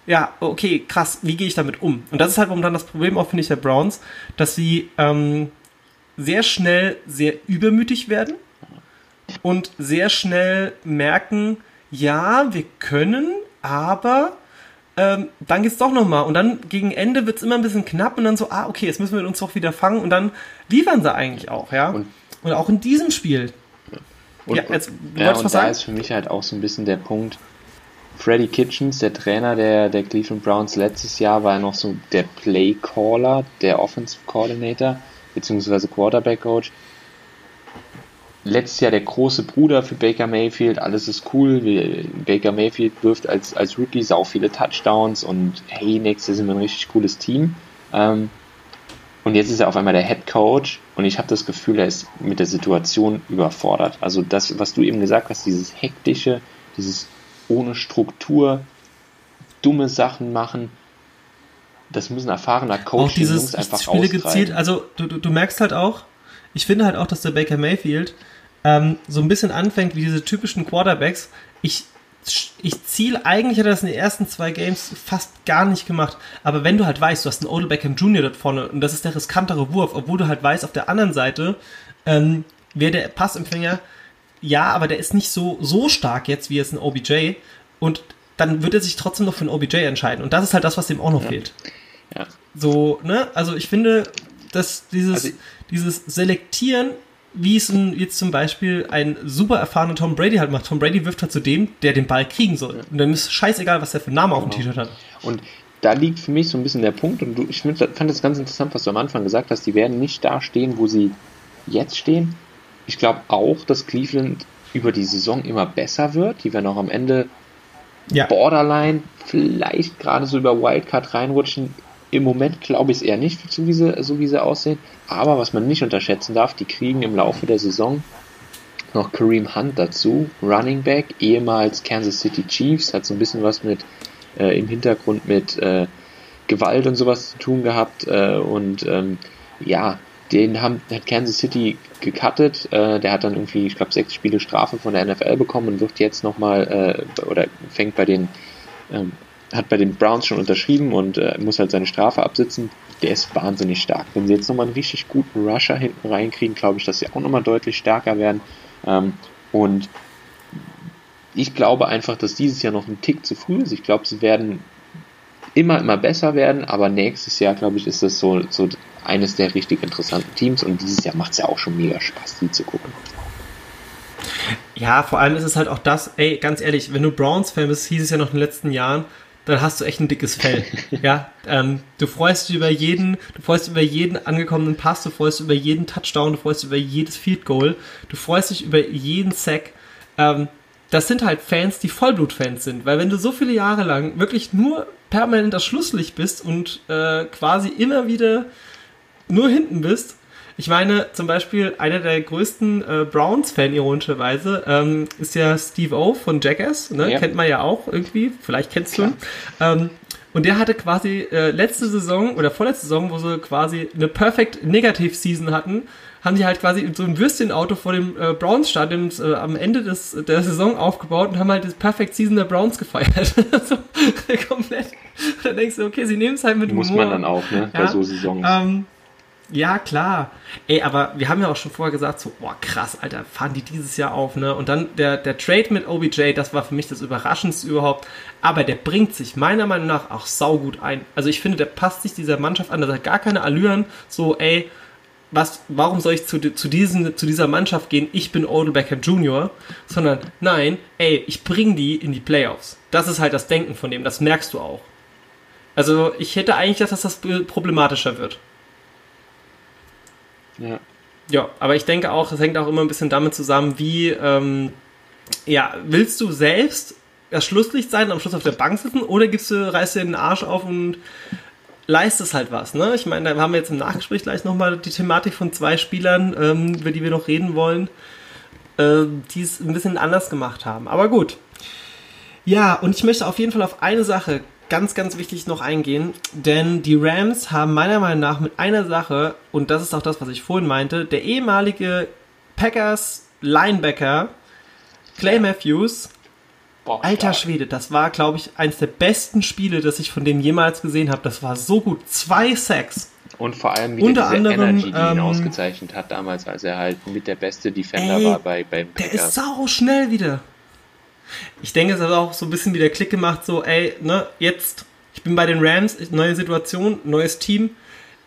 Ja, okay, krass, wie gehe ich damit um? Und das ist halt momentan das Problem auch, finde ich, der Browns, dass sie ähm, sehr schnell sehr übermütig werden und sehr schnell merken, ja, wir können, aber ähm, dann geht's doch nochmal. Und dann gegen Ende wird's immer ein bisschen knapp und dann so, ah, okay, jetzt müssen wir uns doch wieder fangen und dann liefern sie eigentlich auch, ja. Und und auch in diesem Spiel. Und, ja, jetzt, ja, und da sagen? ist für mich halt auch so ein bisschen der Punkt, Freddy Kitchens, der Trainer der, der Cleveland Browns letztes Jahr, war ja noch so der Play-Caller, der Offensive Coordinator, beziehungsweise Quarterback-Coach. Letztes Jahr der große Bruder für Baker Mayfield, alles ist cool. Baker Mayfield wirft als, als Rookie sau viele Touchdowns und hey, nächstes sind wir ein richtig cooles Team. Ähm, und jetzt ist er auf einmal der Head Coach und ich habe das Gefühl, er ist mit der Situation überfordert. Also das, was du eben gesagt hast, dieses hektische, dieses ohne Struktur, dumme Sachen machen, das müssen erfahrener Coach dieses Jungs einfach Spiele gezielt, also du, du, du merkst halt auch, ich finde halt auch, dass der Baker Mayfield ähm, so ein bisschen anfängt wie diese typischen Quarterbacks. Ich ich ziele, eigentlich hat er das in den ersten zwei Games fast gar nicht gemacht. Aber wenn du halt weißt, du hast einen Odell Beckham Jr. dort vorne und das ist der riskantere Wurf, obwohl du halt weißt, auf der anderen Seite ähm, wäre der Passempfänger, ja, aber der ist nicht so, so stark jetzt wie es ein OBJ. Und dann wird er sich trotzdem noch für ein OBJ entscheiden. Und das ist halt das, was dem auch noch ja. fehlt. Ja. So, ne? Also ich finde, dass dieses, also dieses Selektieren wie es jetzt zum Beispiel ein super erfahrener Tom Brady halt macht. Tom Brady wirft halt zu dem, der den Ball kriegen soll. Und dann ist scheißegal, was der für einen Namen genau. auf dem genau. T-Shirt hat. Und da liegt für mich so ein bisschen der Punkt, und du, ich fand das ganz interessant, was du am Anfang gesagt hast, die werden nicht da stehen, wo sie jetzt stehen. Ich glaube auch, dass Cleveland über die Saison immer besser wird. Die werden auch am Ende ja. Borderline vielleicht gerade so über Wildcard reinrutschen. Im Moment glaube ich es eher nicht, so wie, sie, so wie sie aussehen. Aber was man nicht unterschätzen darf, die kriegen im Laufe der Saison noch Kareem Hunt dazu, Running Back, ehemals Kansas City Chiefs, hat so ein bisschen was mit äh, im Hintergrund mit äh, Gewalt und sowas zu tun gehabt. Äh, und ähm, ja, den haben, hat Kansas City gecuttet. Äh, der hat dann irgendwie, ich glaube, sechs Spiele Strafe von der NFL bekommen und wird jetzt nochmal äh, oder fängt bei den ähm, hat bei den Browns schon unterschrieben und äh, muss halt seine Strafe absitzen. Der ist wahnsinnig stark. Wenn sie jetzt nochmal einen richtig guten Rusher hinten reinkriegen, glaube ich, dass sie auch nochmal deutlich stärker werden. Ähm, und ich glaube einfach, dass dieses Jahr noch ein Tick zu früh ist. Ich glaube, sie werden immer, immer besser werden, aber nächstes Jahr, glaube ich, ist das so, so eines der richtig interessanten Teams und dieses Jahr macht es ja auch schon mega Spaß, die zu gucken. Ja, vor allem ist es halt auch das, ey, ganz ehrlich, wenn du Browns-Fan bist, hieß es ja noch in den letzten Jahren, dann hast du echt ein dickes Fell. ja, ähm, du freust dich über jeden, du freust über jeden angekommenen Pass, du freust dich über jeden Touchdown, du freust dich über jedes Field Goal, du freust dich über jeden Sack. Ähm, das sind halt Fans, die Vollblutfans sind, weil wenn du so viele Jahre lang wirklich nur permanent das Schlusslicht bist und äh, quasi immer wieder nur hinten bist, ich meine, zum Beispiel einer der größten äh, Browns-Fan ironischerweise ähm, ist ja Steve O von Jackass, ne? Ja. kennt man ja auch irgendwie, vielleicht kennst Klar. du ihn. Ähm, und der hatte quasi äh, letzte Saison oder vorletzte Saison, wo sie quasi eine Perfect Negative Season hatten, haben sie halt quasi so ein Würstchenauto vor dem äh, Browns-Stadion äh, am Ende des, der Saison aufgebaut und haben halt das Perfect Season der Browns gefeiert. so, komplett. Da denkst du, okay, sie nehmen es halt mit Muss Humor. man dann auch, ne? Bei so Saisons. Ähm, ja, klar. Ey, aber wir haben ja auch schon vorher gesagt, so, boah, krass, Alter, fahren die dieses Jahr auf, ne? Und dann der, der Trade mit OBJ, das war für mich das Überraschendste überhaupt. Aber der bringt sich meiner Meinung nach auch saugut ein. Also ich finde, der passt sich dieser Mannschaft an, der hat gar keine Allüren, so, ey, was, warum soll ich zu, zu, diesen, zu dieser Mannschaft gehen? Ich bin Odell Beckham Jr., sondern nein, ey, ich bring die in die Playoffs. Das ist halt das Denken von dem, das merkst du auch. Also ich hätte eigentlich dass das problematischer wird. Ja. Ja, aber ich denke auch, es hängt auch immer ein bisschen damit zusammen, wie, ähm, ja, willst du selbst das Schlusslicht sein am Schluss auf der Bank sitzen oder gibst du, reißt dir den Arsch auf und leistest halt was, ne? Ich meine, da haben wir jetzt im Nachgespräch gleich nochmal die Thematik von zwei Spielern, ähm, über die wir noch reden wollen, äh, die es ein bisschen anders gemacht haben. Aber gut. Ja, und ich möchte auf jeden Fall auf eine Sache ganz, ganz wichtig noch eingehen, denn die Rams haben meiner Meinung nach mit einer Sache, und das ist auch das, was ich vorhin meinte, der ehemalige Packers Linebacker Clay Matthews, Boah, alter Schwede, das war, glaube ich, eines der besten Spiele, das ich von dem jemals gesehen habe. Das war so gut. Zwei Sacks. Und vor allem wieder Unter diese anderem, Energy, die ihn ähm, ausgezeichnet hat damals, als er halt mit der beste Defender ey, war bei, beim Packers. Der ist sau schnell wieder. Ich denke, es hat auch so ein bisschen wieder Klick gemacht, so, ey, ne, jetzt, ich bin bei den Rams, neue Situation, neues Team.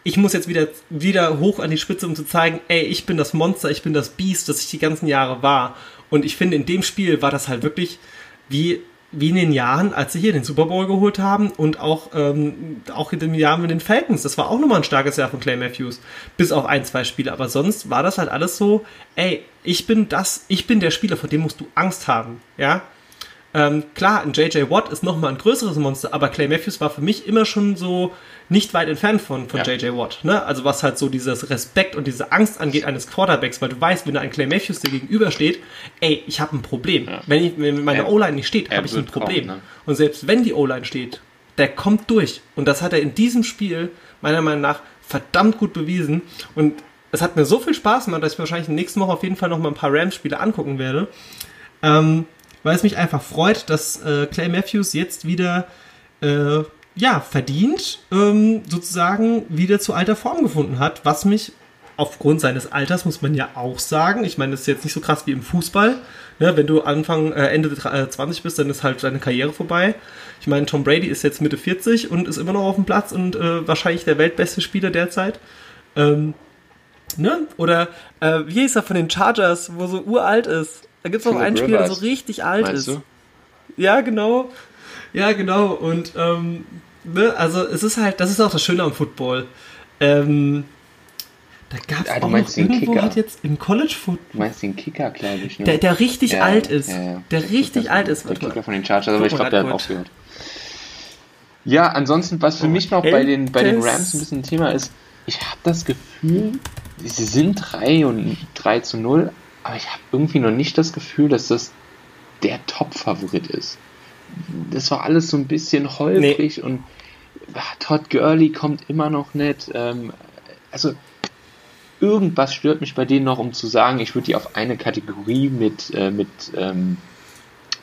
Ich muss jetzt wieder, wieder hoch an die Spitze, um zu zeigen, ey, ich bin das Monster, ich bin das Biest, das ich die ganzen Jahre war. Und ich finde, in dem Spiel war das halt wirklich wie wie in den Jahren, als sie hier den Super Bowl geholt haben und auch, ähm, auch in den Jahren mit den Falcons. Das war auch nochmal ein starkes Jahr von Clay Matthews. Bis auf ein, zwei Spiele. Aber sonst war das halt alles so, ey, ich bin das, ich bin der Spieler, vor dem musst du Angst haben. Ja. Ähm, klar, ein JJ Watt ist nochmal ein größeres Monster, aber Clay Matthews war für mich immer schon so nicht weit entfernt von, von ja. JJ Watt. Ne? Also was halt so dieses Respekt und diese Angst angeht eines Quarterbacks, weil du weißt, wenn da ein Clay Matthews dir gegenübersteht, ey, ich habe ein Problem. Ja. Wenn, ich, wenn meine O-Line nicht steht, habe ich ein Problem. Kommen, ne? Und selbst wenn die O-Line steht, der kommt durch. Und das hat er in diesem Spiel meiner Meinung nach verdammt gut bewiesen. Und es hat mir so viel Spaß gemacht, dass ich wahrscheinlich nächsten Woche auf jeden Fall noch mal ein paar Rams-Spiele angucken werde. Ähm, weil es mich einfach freut, dass äh, Clay Matthews jetzt wieder äh, ja, verdient ähm, sozusagen wieder zu alter Form gefunden hat, was mich aufgrund seines Alters, muss man ja auch sagen, ich meine, das ist jetzt nicht so krass wie im Fußball, ne? wenn du Anfang, äh, Ende äh, 20 bist, dann ist halt deine Karriere vorbei. Ich meine, Tom Brady ist jetzt Mitte 40 und ist immer noch auf dem Platz und äh, wahrscheinlich der weltbeste Spieler derzeit. Ähm, ne? Oder äh, wie hieß er von den Chargers, wo so uralt ist? Da gibt es noch einen Spieler, der so richtig alt Meinst ist. Du? Ja, genau. Ja, genau. Und ähm, ne, also es ist halt, das ist auch das Schöne am Football. Ähm, da gab es ah, auch noch irgendwo Kicker. hat jetzt im College Football. Du meinst den Kicker, glaube ich, ne? Der, der richtig ja, alt ist. Ja, ja. Der richtig alt ist. Der Kicker von den Chargers, aber ich glaube, der hat aufgehört. Ja, ansonsten, was für oh, mich noch bei den, bei den Rams ein bisschen ein Thema ist, ich habe das Gefühl, sie sind 3 und 3 zu 0, aber ich habe irgendwie noch nicht das Gefühl, dass das der Top-Favorit ist. Das war alles so ein bisschen holprig nee. und ach, Todd Gurley kommt immer noch nicht. Ähm, also irgendwas stört mich bei denen noch, um zu sagen, ich würde die auf eine Kategorie mit, äh, mit ähm,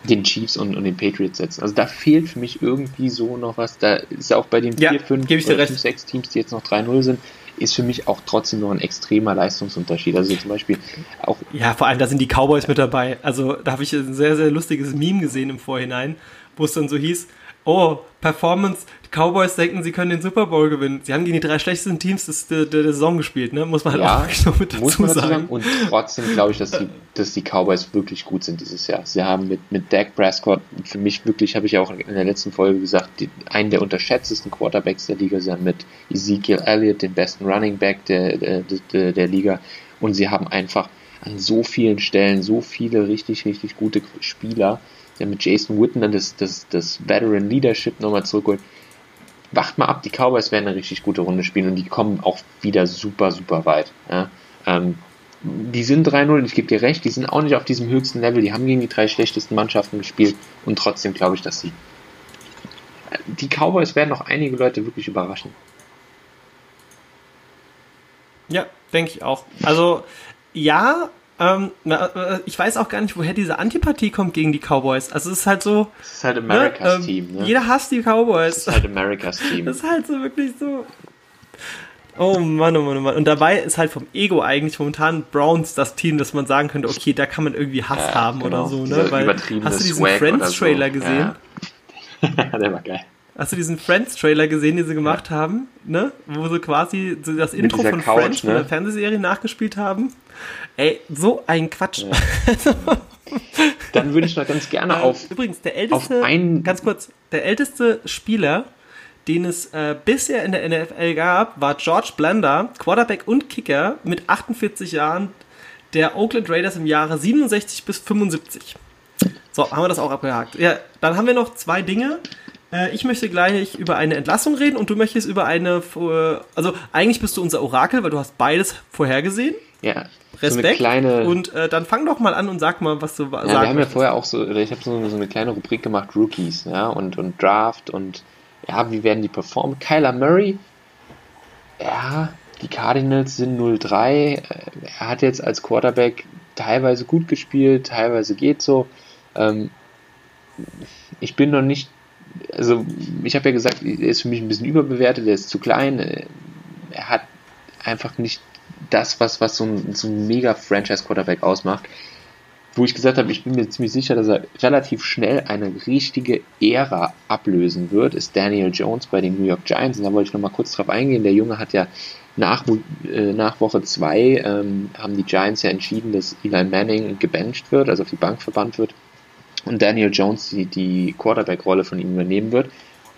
den Chiefs und, und den Patriots setzen. Also da fehlt für mich irgendwie so noch was. Da ist auch bei den ja, 4, 5, 5, 6 Teams, die jetzt noch 3-0 sind, ist für mich auch trotzdem noch ein extremer Leistungsunterschied. Also zum Beispiel auch. Ja, vor allem da sind die Cowboys mit dabei. Also da habe ich ein sehr, sehr lustiges Meme gesehen im Vorhinein, wo es dann so hieß, oh, Performance, Cowboys denken, sie können den Super Bowl gewinnen. Sie haben gegen die drei schlechtesten Teams des, der, der Saison gespielt, ne? Muss man halt ja, auch noch mit dazu, sagen. Und trotzdem glaube ich, dass die, dass die Cowboys wirklich gut sind dieses Jahr. Sie haben mit, mit Dak Prescott, für mich wirklich, habe ich ja auch in der letzten Folge gesagt, die, einen der unterschätztesten Quarterbacks der Liga. Sie haben mit Ezekiel Elliott den besten Running Back der, der, der, der Liga. Und sie haben einfach an so vielen Stellen so viele richtig, richtig gute Spieler der mit Jason Witten dann das, das, das Veteran Leadership nochmal zurückholt. Wacht mal ab, die Cowboys werden eine richtig gute Runde spielen und die kommen auch wieder super, super weit. Ja. Ähm, die sind 3-0 und ich gebe dir recht, die sind auch nicht auf diesem höchsten Level, die haben gegen die drei schlechtesten Mannschaften gespielt und trotzdem glaube ich, dass sie. Die Cowboys werden noch einige Leute wirklich überraschen. Ja, denke ich auch. Also, ja, ähm, na, äh, ich weiß auch gar nicht, woher diese Antipathie kommt gegen die Cowboys. Also es ist halt so. Es ist halt Americas ne, ähm, Team, ne? Jeder hasst die Cowboys. Es ist halt Americas Team. Das ist halt so wirklich so. Oh Mann, oh Mann, oh Mann. Und dabei ist halt vom Ego eigentlich momentan Browns das Team, dass man sagen könnte, okay, da kann man irgendwie Hass ja, haben genau. oder so, ne? Weil, hast du diesen Friends-Trailer so. gesehen? Ja. Der war geil. Hast du diesen Friends-Trailer gesehen, den sie gemacht ja. haben? Ne? Wo sie quasi das Intro von Couch, Friends ne? von der Fernsehserie nachgespielt haben. Ey, so ein Quatsch. Ja. Dann würde ich noch ganz gerne äh, auf. Übrigens, der älteste, ganz kurz, der älteste Spieler, den es äh, bisher in der NFL gab, war George Blender, Quarterback und Kicker mit 48 Jahren der Oakland Raiders im Jahre 67 bis 75. So, haben wir das auch abgehakt. Ja, dann haben wir noch zwei Dinge. Äh, ich möchte gleich über eine Entlassung reden und du möchtest über eine. Also, eigentlich bist du unser Orakel, weil du hast beides vorhergesehen. Ja. Respekt. So und äh, dann fang doch mal an und sag mal, was du ja, sagst. Wir haben ja vorher auch so, ich habe so, so, eine kleine Rubrik gemacht, Rookies, ja, und, und Draft und ja, wie werden die performen? Kyler Murray, ja, die Cardinals sind 0-3. Äh, er hat jetzt als Quarterback teilweise gut gespielt, teilweise geht so. Ähm, ich bin noch nicht also ich habe ja gesagt, er ist für mich ein bisschen überbewertet, er ist zu klein, er hat einfach nicht das, was, was so ein, so ein mega Franchise-Quarterback ausmacht. Wo ich gesagt habe, ich bin mir ziemlich sicher, dass er relativ schnell eine richtige Ära ablösen wird, ist Daniel Jones bei den New York Giants. Und da wollte ich nochmal kurz drauf eingehen. Der Junge hat ja nach, äh, nach Woche 2 ähm, haben die Giants ja entschieden, dass Eli Manning gebencht wird, also auf die Bank verbannt wird und Daniel Jones die, die Quarterback-Rolle von ihm übernehmen wird.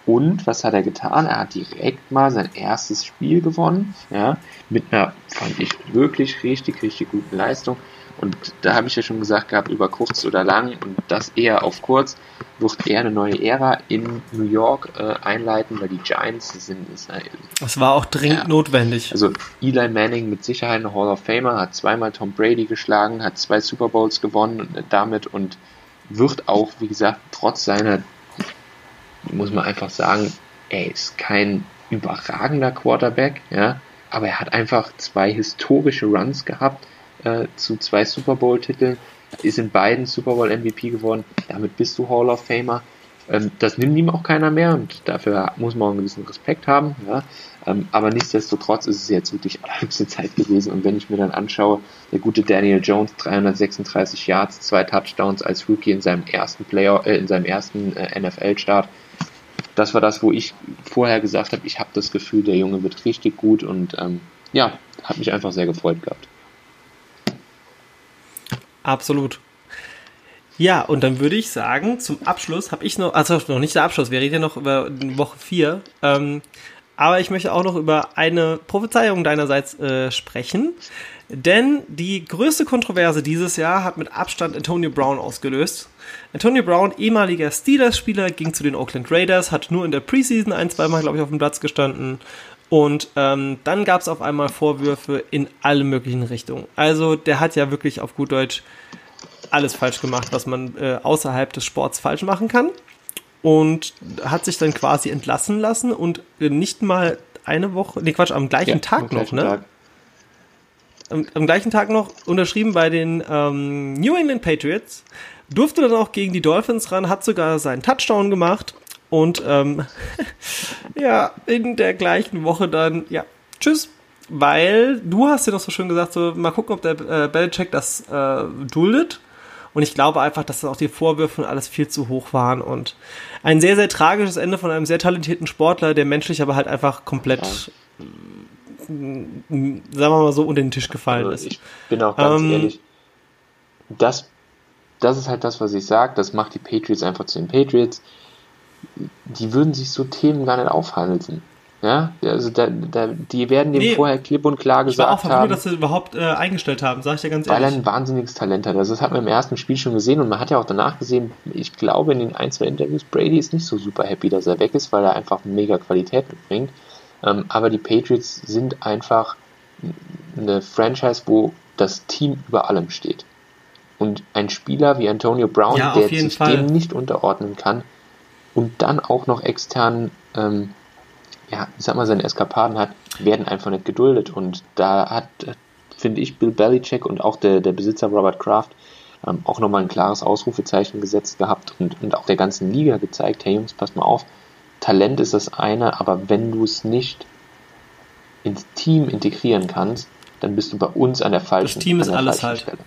Und was hat er getan? Er hat direkt mal sein erstes Spiel gewonnen, ja, mit einer, fand ich, wirklich richtig, richtig guten Leistung. Und da habe ich ja schon gesagt gehabt, über kurz oder lang und das eher auf kurz, wird er eine neue Ära in New York äh, einleiten, weil die Giants sind. Ist, äh, das war auch dringend ja, notwendig. Also Eli Manning mit Sicherheit ein Hall of Famer, hat zweimal Tom Brady geschlagen, hat zwei Super Bowls gewonnen damit und wird auch, wie gesagt, trotz seiner, muss man einfach sagen, er ist kein überragender Quarterback, ja, aber er hat einfach zwei historische Runs gehabt äh, zu zwei Super Bowl-Titeln, ist in beiden Super Bowl MVP geworden, damit bist du Hall of Famer. Ähm, das nimmt ihm auch keiner mehr und dafür muss man auch einen gewissen Respekt haben. Ja? Ähm, aber nichtsdestotrotz ist es jetzt wirklich allerhöchste Zeit gewesen und wenn ich mir dann anschaue, der gute Daniel Jones, 336 Yards, zwei Touchdowns als Rookie in seinem ersten Player, äh, in seinem ersten äh, NFL-Start, das war das, wo ich vorher gesagt habe, ich habe das Gefühl, der Junge wird richtig gut und ähm, ja, hat mich einfach sehr gefreut gehabt. Absolut. Ja, und dann würde ich sagen, zum Abschluss habe ich noch, also noch nicht der Abschluss, wir reden ja noch über Woche 4, ähm, aber ich möchte auch noch über eine Prophezeiung deinerseits äh, sprechen. Denn die größte Kontroverse dieses Jahr hat mit Abstand Antonio Brown ausgelöst. Antonio Brown, ehemaliger Steelers-Spieler, ging zu den Oakland Raiders, hat nur in der Preseason ein, zweimal, glaube ich, auf dem Platz gestanden. Und ähm, dann gab es auf einmal Vorwürfe in alle möglichen Richtungen. Also der hat ja wirklich auf gut Deutsch alles falsch gemacht, was man äh, außerhalb des Sports falsch machen kann. Und hat sich dann quasi entlassen lassen und nicht mal eine Woche, nee Quatsch, am gleichen ja, Tag noch, ne? Tag am, am, gleichen Tag noch unterschrieben bei den ähm, New England Patriots, durfte dann auch gegen die Dolphins ran, hat sogar seinen Touchdown gemacht und ähm, ja, in der gleichen Woche dann, ja, tschüss. Weil du hast ja noch so schön gesagt, so mal gucken, ob der äh, Belichick das äh, duldet. Und ich glaube einfach, dass auch die Vorwürfe und alles viel zu hoch waren und ein sehr, sehr tragisches Ende von einem sehr talentierten Sportler, der menschlich aber halt einfach komplett ja sagen wir mal so, unter den Tisch gefallen also ist. Ich bin auch ganz ähm, ehrlich, das, das ist halt das, was ich sage, das macht die Patriots einfach zu den Patriots. Die würden sich so Themen gar nicht aufhalten. Ja, also da, da, die werden dem nee, vorher klipp und klar gesagt ich war auch haben, dass sie überhaupt äh, eingestellt haben, sag ich dir ganz ehrlich. Weil er ein wahnsinniges Talent hat. Also das hat man im ersten Spiel schon gesehen und man hat ja auch danach gesehen, ich glaube in den ein, zwei Interviews, Brady ist nicht so super happy, dass er weg ist, weil er einfach mega Qualität mitbringt. Ähm, aber die Patriots sind einfach eine Franchise, wo das Team über allem steht. Und ein Spieler wie Antonio Brown, ja, der sich Fall. dem nicht unterordnen kann und dann auch noch extern, ähm, ja, ich sag mal, seine Eskapaden hat, werden einfach nicht geduldet. Und da hat, finde ich, Bill Belichick und auch der, der Besitzer Robert Kraft ähm, auch nochmal ein klares Ausrufezeichen gesetzt gehabt und, und auch der ganzen Liga gezeigt, hey Jungs, passt mal auf, Talent ist das eine, aber wenn du es nicht ins Team integrieren kannst, dann bist du bei uns an der falschen Das Team ist alles halt. Stelle.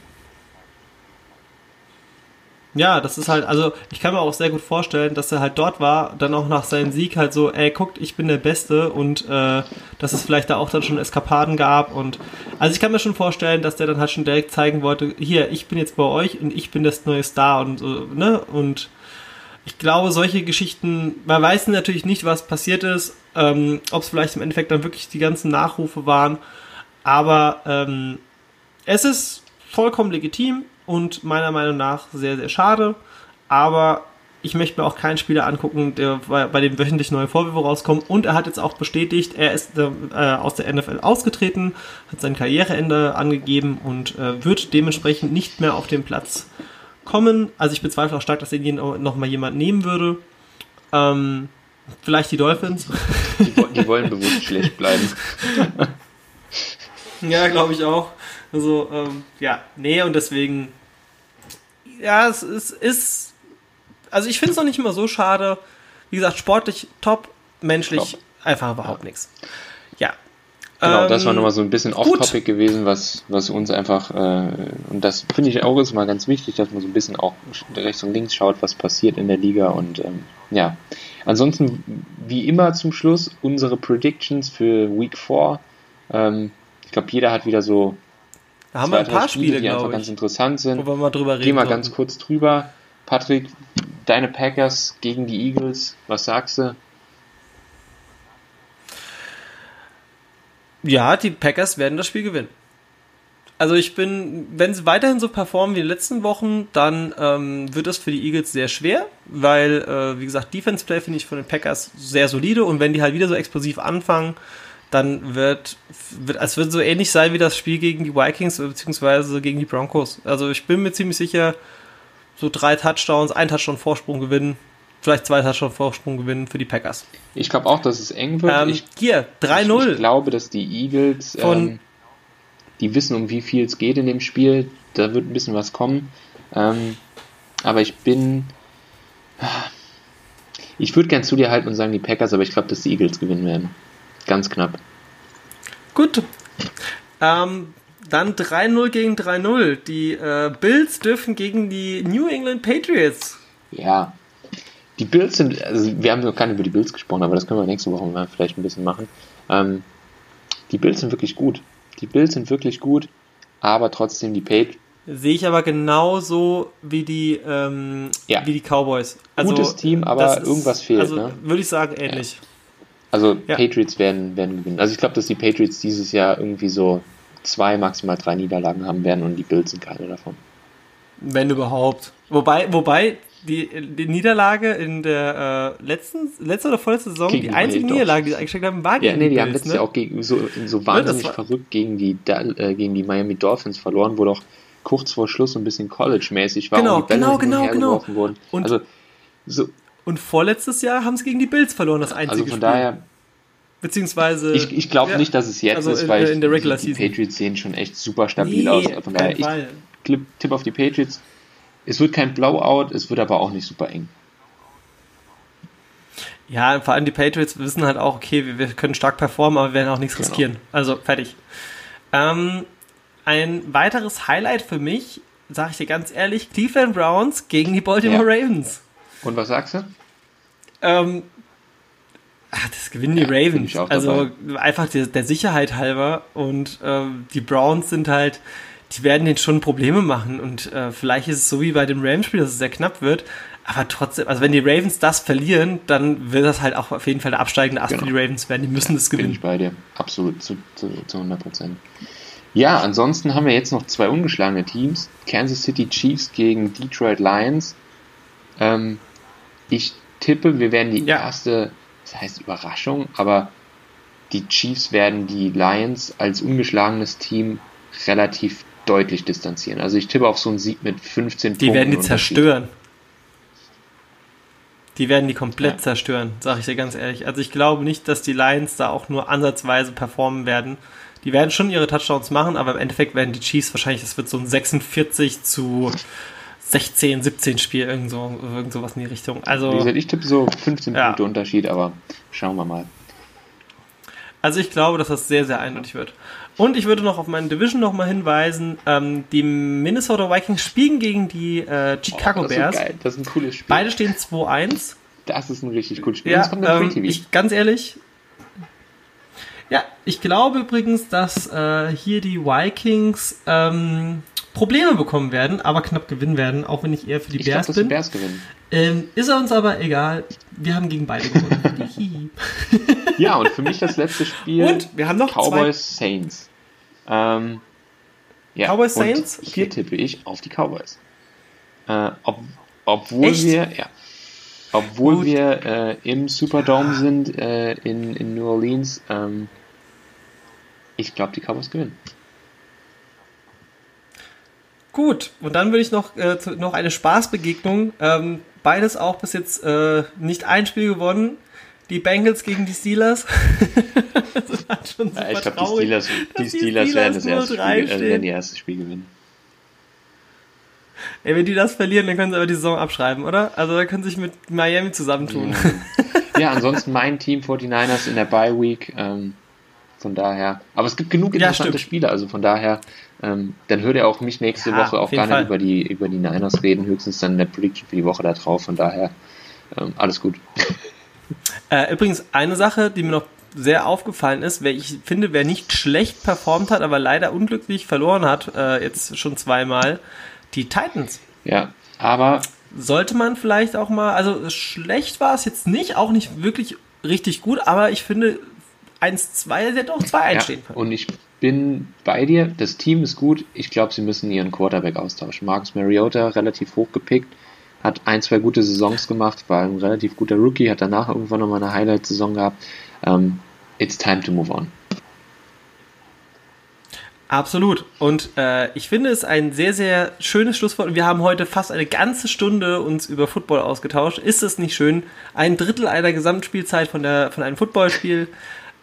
Ja, das ist halt, also ich kann mir auch sehr gut vorstellen, dass er halt dort war, dann auch nach seinem Sieg halt so, ey, guckt, ich bin der Beste und äh, dass es vielleicht da auch dann schon Eskapaden gab und also ich kann mir schon vorstellen, dass der dann halt schon direkt zeigen wollte, hier, ich bin jetzt bei euch und ich bin das neue Star und so, ne, und ich glaube, solche Geschichten, man weiß natürlich nicht, was passiert ist, ähm, ob es vielleicht im Endeffekt dann wirklich die ganzen Nachrufe waren, aber ähm, es ist vollkommen legitim und meiner Meinung nach sehr, sehr schade, aber ich möchte mir auch keinen Spieler angucken, der bei dem wöchentlich neue Vorwürfe rauskommen. Und er hat jetzt auch bestätigt, er ist äh, aus der NFL ausgetreten, hat sein Karriereende angegeben und äh, wird dementsprechend nicht mehr auf dem Platz kommen. Also ich bezweifle auch stark, dass ihn noch mal jemand nehmen würde. Ähm, vielleicht die Dolphins. Die, die wollen bewusst schlecht bleiben. ja, glaube ich auch. Also, ähm, ja, nee, und deswegen, ja, es, es ist, also ich finde es noch nicht immer so schade. Wie gesagt, sportlich top, menschlich top. einfach überhaupt nichts. Ja, Genau, das war ähm, nochmal so ein bisschen off-topic gewesen, was, was uns einfach, äh, und das finde ich auch ist mal ganz wichtig, dass man so ein bisschen auch rechts und links schaut, was passiert in der Liga und ähm, ja. Ansonsten, wie immer zum Schluss, unsere Predictions für Week 4. Ähm, ich glaube, jeder hat wieder so da haben wir ein paar Spiele, Spiele die einfach ich, ganz interessant sind. Wo wir mal drüber reden. Geh mal ganz kurz drüber. Patrick, deine Packers gegen die Eagles, was sagst du? Ja, die Packers werden das Spiel gewinnen. Also ich bin, wenn sie weiterhin so performen wie in den letzten Wochen, dann ähm, wird es für die Eagles sehr schwer, weil, äh, wie gesagt, Defense Play finde ich von den Packers sehr solide und wenn die halt wieder so explosiv anfangen, dann wird, wird es wird so ähnlich sein wie das Spiel gegen die Vikings beziehungsweise gegen die Broncos. Also ich bin mir ziemlich sicher, so drei Touchdowns, ein Touchdown Vorsprung gewinnen vielleicht zwei Touchdown Vorsprung gewinnen für die Packers. Ich glaube auch, dass es eng wird. Ähm, ich, hier, 3-0. Ich, ich, glaube, dass die Eagles, ähm, die wissen, um wie viel es geht in dem Spiel. Da wird ein bisschen was kommen. Ähm, aber ich bin. Ich würde gern zu dir halten und sagen die Packers, aber ich glaube, dass die Eagles gewinnen werden. Ganz knapp. Gut. Ähm, dann 3-0 gegen 3-0. Die äh, Bills dürfen gegen die New England Patriots. Ja. Die Bills sind, also wir haben noch gar nicht über die Bills gesprochen, aber das können wir nächste Woche mal vielleicht ein bisschen machen. Ähm, die Bills sind wirklich gut. Die Bills sind wirklich gut, aber trotzdem die Patriots. Sehe ich aber genauso wie die, ähm, ja. wie die Cowboys. Also, Gutes Team, aber ist, irgendwas fehlt. Also ne? würde ich sagen, ähnlich. Ja. Also Ja. Patriots werden, werden gewinnen. Also ich glaube, dass die Patriots dieses Jahr irgendwie so zwei, maximal drei Niederlagen haben werden und die Bills sind keine davon. Wenn überhaupt. Wobei, wobei die, die Niederlage in der äh, letzten, letzte oder vorletzte Saison, Gegen die einzige Miami Niederlage, die sie eingesteckt haben, war Ja, gegen nee, die die haben Bills, letztes ne? Jahr auch gegen, so, so wahnsinnig war- verrückt gegen die, äh, gegen die Miami Dolphins verloren, wo doch kurz vor Schluss so ein bisschen College-mäßig war Genau, und die Bälle genau, genau, genau. wurden. Und- also, so, Und vorletztes Jahr haben sie gegen die Bills verloren, das einzige also von Spiel. daher, Beziehungsweise. ich, ich glaube ja. nicht, dass es jetzt Also ist, in- weil in der Regular die, die. Patriots sehen schon echt super stabil Nee, aus. Von daher, ich Fall. tipp auf die Patriots. Es wird kein Blowout, es wird aber auch nicht super eng. Ja, vor allem die Patriots wissen halt auch, okay, wir, wir können stark performen, aber wir werden auch nichts Genau. riskieren. Also fertig. Ähm, ein weiteres Highlight für mich, sage ich dir ganz ehrlich, Cleveland Browns gegen die Baltimore Ravens. Und was sagst du? Ähm, ach, das gewinnen die Ja, bin Ravens. Also einfach der, der Sicherheit halber. Und ähm, die Browns sind halt, die werden denen schon Probleme machen. Und äh, vielleicht ist es so wie bei dem Rams-Spiel, dass es sehr knapp wird. Aber trotzdem, also wenn die Ravens das verlieren, dann wird das halt auch auf jeden Fall der absteigende Ast Genau. für die Ravens werden. Die müssen das Bin gewinnen. ich bei dir. Absolut, zu, zu, zu 100 Prozent. Ja, ansonsten haben wir jetzt noch zwei ungeschlagene Teams. Kansas City Chiefs gegen Detroit Lions. Ähm, ich tippe, wir werden die Ja. erste, das heißt Überraschung, aber die Chiefs werden die Lions als ungeschlagenes Team relativ deutlich distanzieren. Also ich tippe auf so einen Sieg mit 15 Die Punkten. werden die zerstören. Die werden die komplett Ja. zerstören, sage ich dir ganz ehrlich. Also ich glaube nicht, dass die Lions da auch nur ansatzweise performen werden. Die werden schon ihre Touchdowns machen, aber im Endeffekt werden die Chiefs wahrscheinlich, das wird so ein 46 zu 16, 17 Spiel, irgend, so, irgend sowas in die Richtung. Wie Also, gesagt, ich tippe so 15 Ja. Punkte Unterschied, aber schauen wir mal. also ich glaube, dass das sehr, sehr eindeutig wird. Und ich würde noch auf meine Division nochmal hinweisen. Ähm, die Minnesota Vikings spielen gegen die äh, Chicago Oh, das Bears. ist geil. Das ist ein cooles Spiel. Beide stehen 2-1. Das ist ein richtig cooles Spiel. Ja, das kommt ähm, TV. ich, ganz ehrlich. Ja, ich glaube übrigens, dass äh, hier die Vikings ähm, Probleme bekommen werden, aber knapp gewinnen werden, auch wenn ich eher für die Ich glaube, Bears dass die bin. Bears gewinnen. Ähm, ist uns aber egal. Wir haben gegen beide gewonnen. Ja, und für mich das letzte Spiel Und wir haben noch Cowboys Saints. Ähm, ja, Cowboys Saints? Hier tippe ich auf die Cowboys. Äh, ob, obwohl Echt? wir, ja, obwohl Gut. wir äh, im Superdome sind äh, in, in New Orleans, ähm, ich glaube, die Cowboys gewinnen. Gut, und dann würde ich noch, äh, zu- noch eine Spaßbegegnung. Ähm, beides auch bis jetzt äh, nicht ein Spiel gewonnen. Die Bengals gegen die Steelers. das ist halt schon super Ja, ich glaube, die Steelers, die dass die Steelers werden das Steelers erste 0-3 Spiel, äh, werden die erste Spiel gewinnen. Ey, wenn die das verlieren, dann können sie aber die Saison abschreiben, oder? Also da können sie sich mit Miami zusammentun. Ja, ansonsten mein Team 49ers in der Bye Week. Ähm, von daher. Aber es gibt genug Ja, interessante stimmt. Spiele, also von daher, ähm, dann hört ihr auch mich nächste Ja, Woche auch gar nicht über die, über die Niners reden, höchstens dann in der Prediction für die Woche da drauf. Von daher, ähm, alles gut. Äh, übrigens, eine Sache, die mir noch sehr aufgefallen ist, wer ich finde, wer nicht schlecht performt hat, aber leider unglücklich verloren hat, äh, jetzt schon zweimal, die Titans. Ja, aber Sollte man vielleicht auch mal, also schlecht war es jetzt nicht, auch nicht wirklich richtig gut, aber ich finde 1-2 hätte auch 2 ja, einstehen können. und ich bin bei dir, das Team ist gut. Ich glaube, sie müssen ihren Quarterback austauschen. Marcus Mariota relativ hoch gepickt, hat ein, zwei gute Saisons gemacht, war ein relativ guter Rookie, hat danach irgendwann nochmal eine Highlight-Saison gehabt. Ähm, it's time to move on. Absolut. Und äh, ich finde es ein sehr, sehr schönes Schlusswort. Wir haben heute fast eine ganze Stunde uns über Football ausgetauscht. Ist es nicht schön? Ein Drittel einer Gesamtspielzeit von, der, von einem Footballspiel.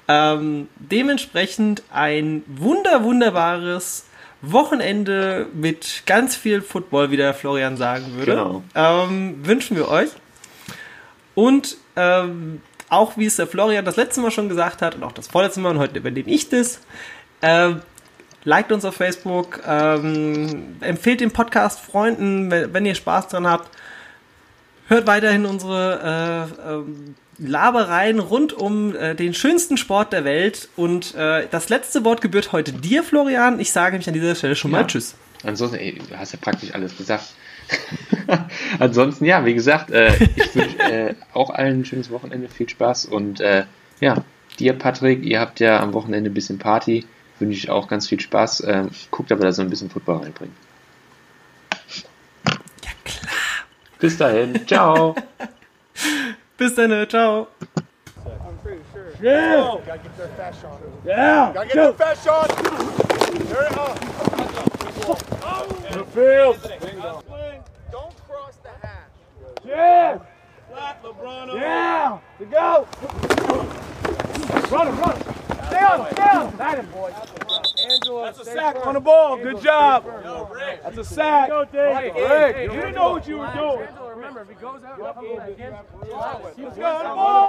Ähm, dementsprechend ein wunder, wunderbares Wochenende mit ganz viel Football, wie der Florian sagen würde. Genau. Ähm, wünschen wir euch. Und ähm, auch wie es der Florian das letzte Mal schon gesagt hat und auch das vorletzte Mal und heute übernehme ich das. Ähm, liked uns auf Facebook, ähm, empfehlt den Podcast Freunden, wenn, wenn, ihr Spaß dran habt. Hört weiterhin unsere äh, ähm, Labereien rund um äh, den schönsten Sport der Welt. Und äh, das letzte Wort gebührt heute dir, Florian. Ich sage mich an dieser Stelle schon ja. mal Tschüss. Ansonsten, ey, du hast ja praktisch alles gesagt. Ansonsten, ja, wie gesagt, äh, ich wünsche äh, auch allen ein schönes Wochenende, viel Spaß und äh, ja, dir, Patrick, ihr habt ja am Wochenende ein bisschen Party, wünsche ich auch ganz viel Spaß. Ähm, guckt aber, dass ihr ein bisschen Football reinbringt. Ja, klar. Bis dahin, ciao. Bis dann, äh, ciao. I'm pretty sure. Yeah! Oh, gotta get their fast shot. Yeah! Gotta get Go. their fast shot! There it is. Oh! The field! Don't cross the hash. Yeah! Flat, LeBron. Yeah! To go! Run him, run him! Stay on, stay on! That him, boy. Angela, That's a sack on the ball. Good job. Yo, Rick. That's a sack. Go, Dave. Rick, Rick, you didn't know what you were doing. Angela, remember, if he goes out, let's go on the ball.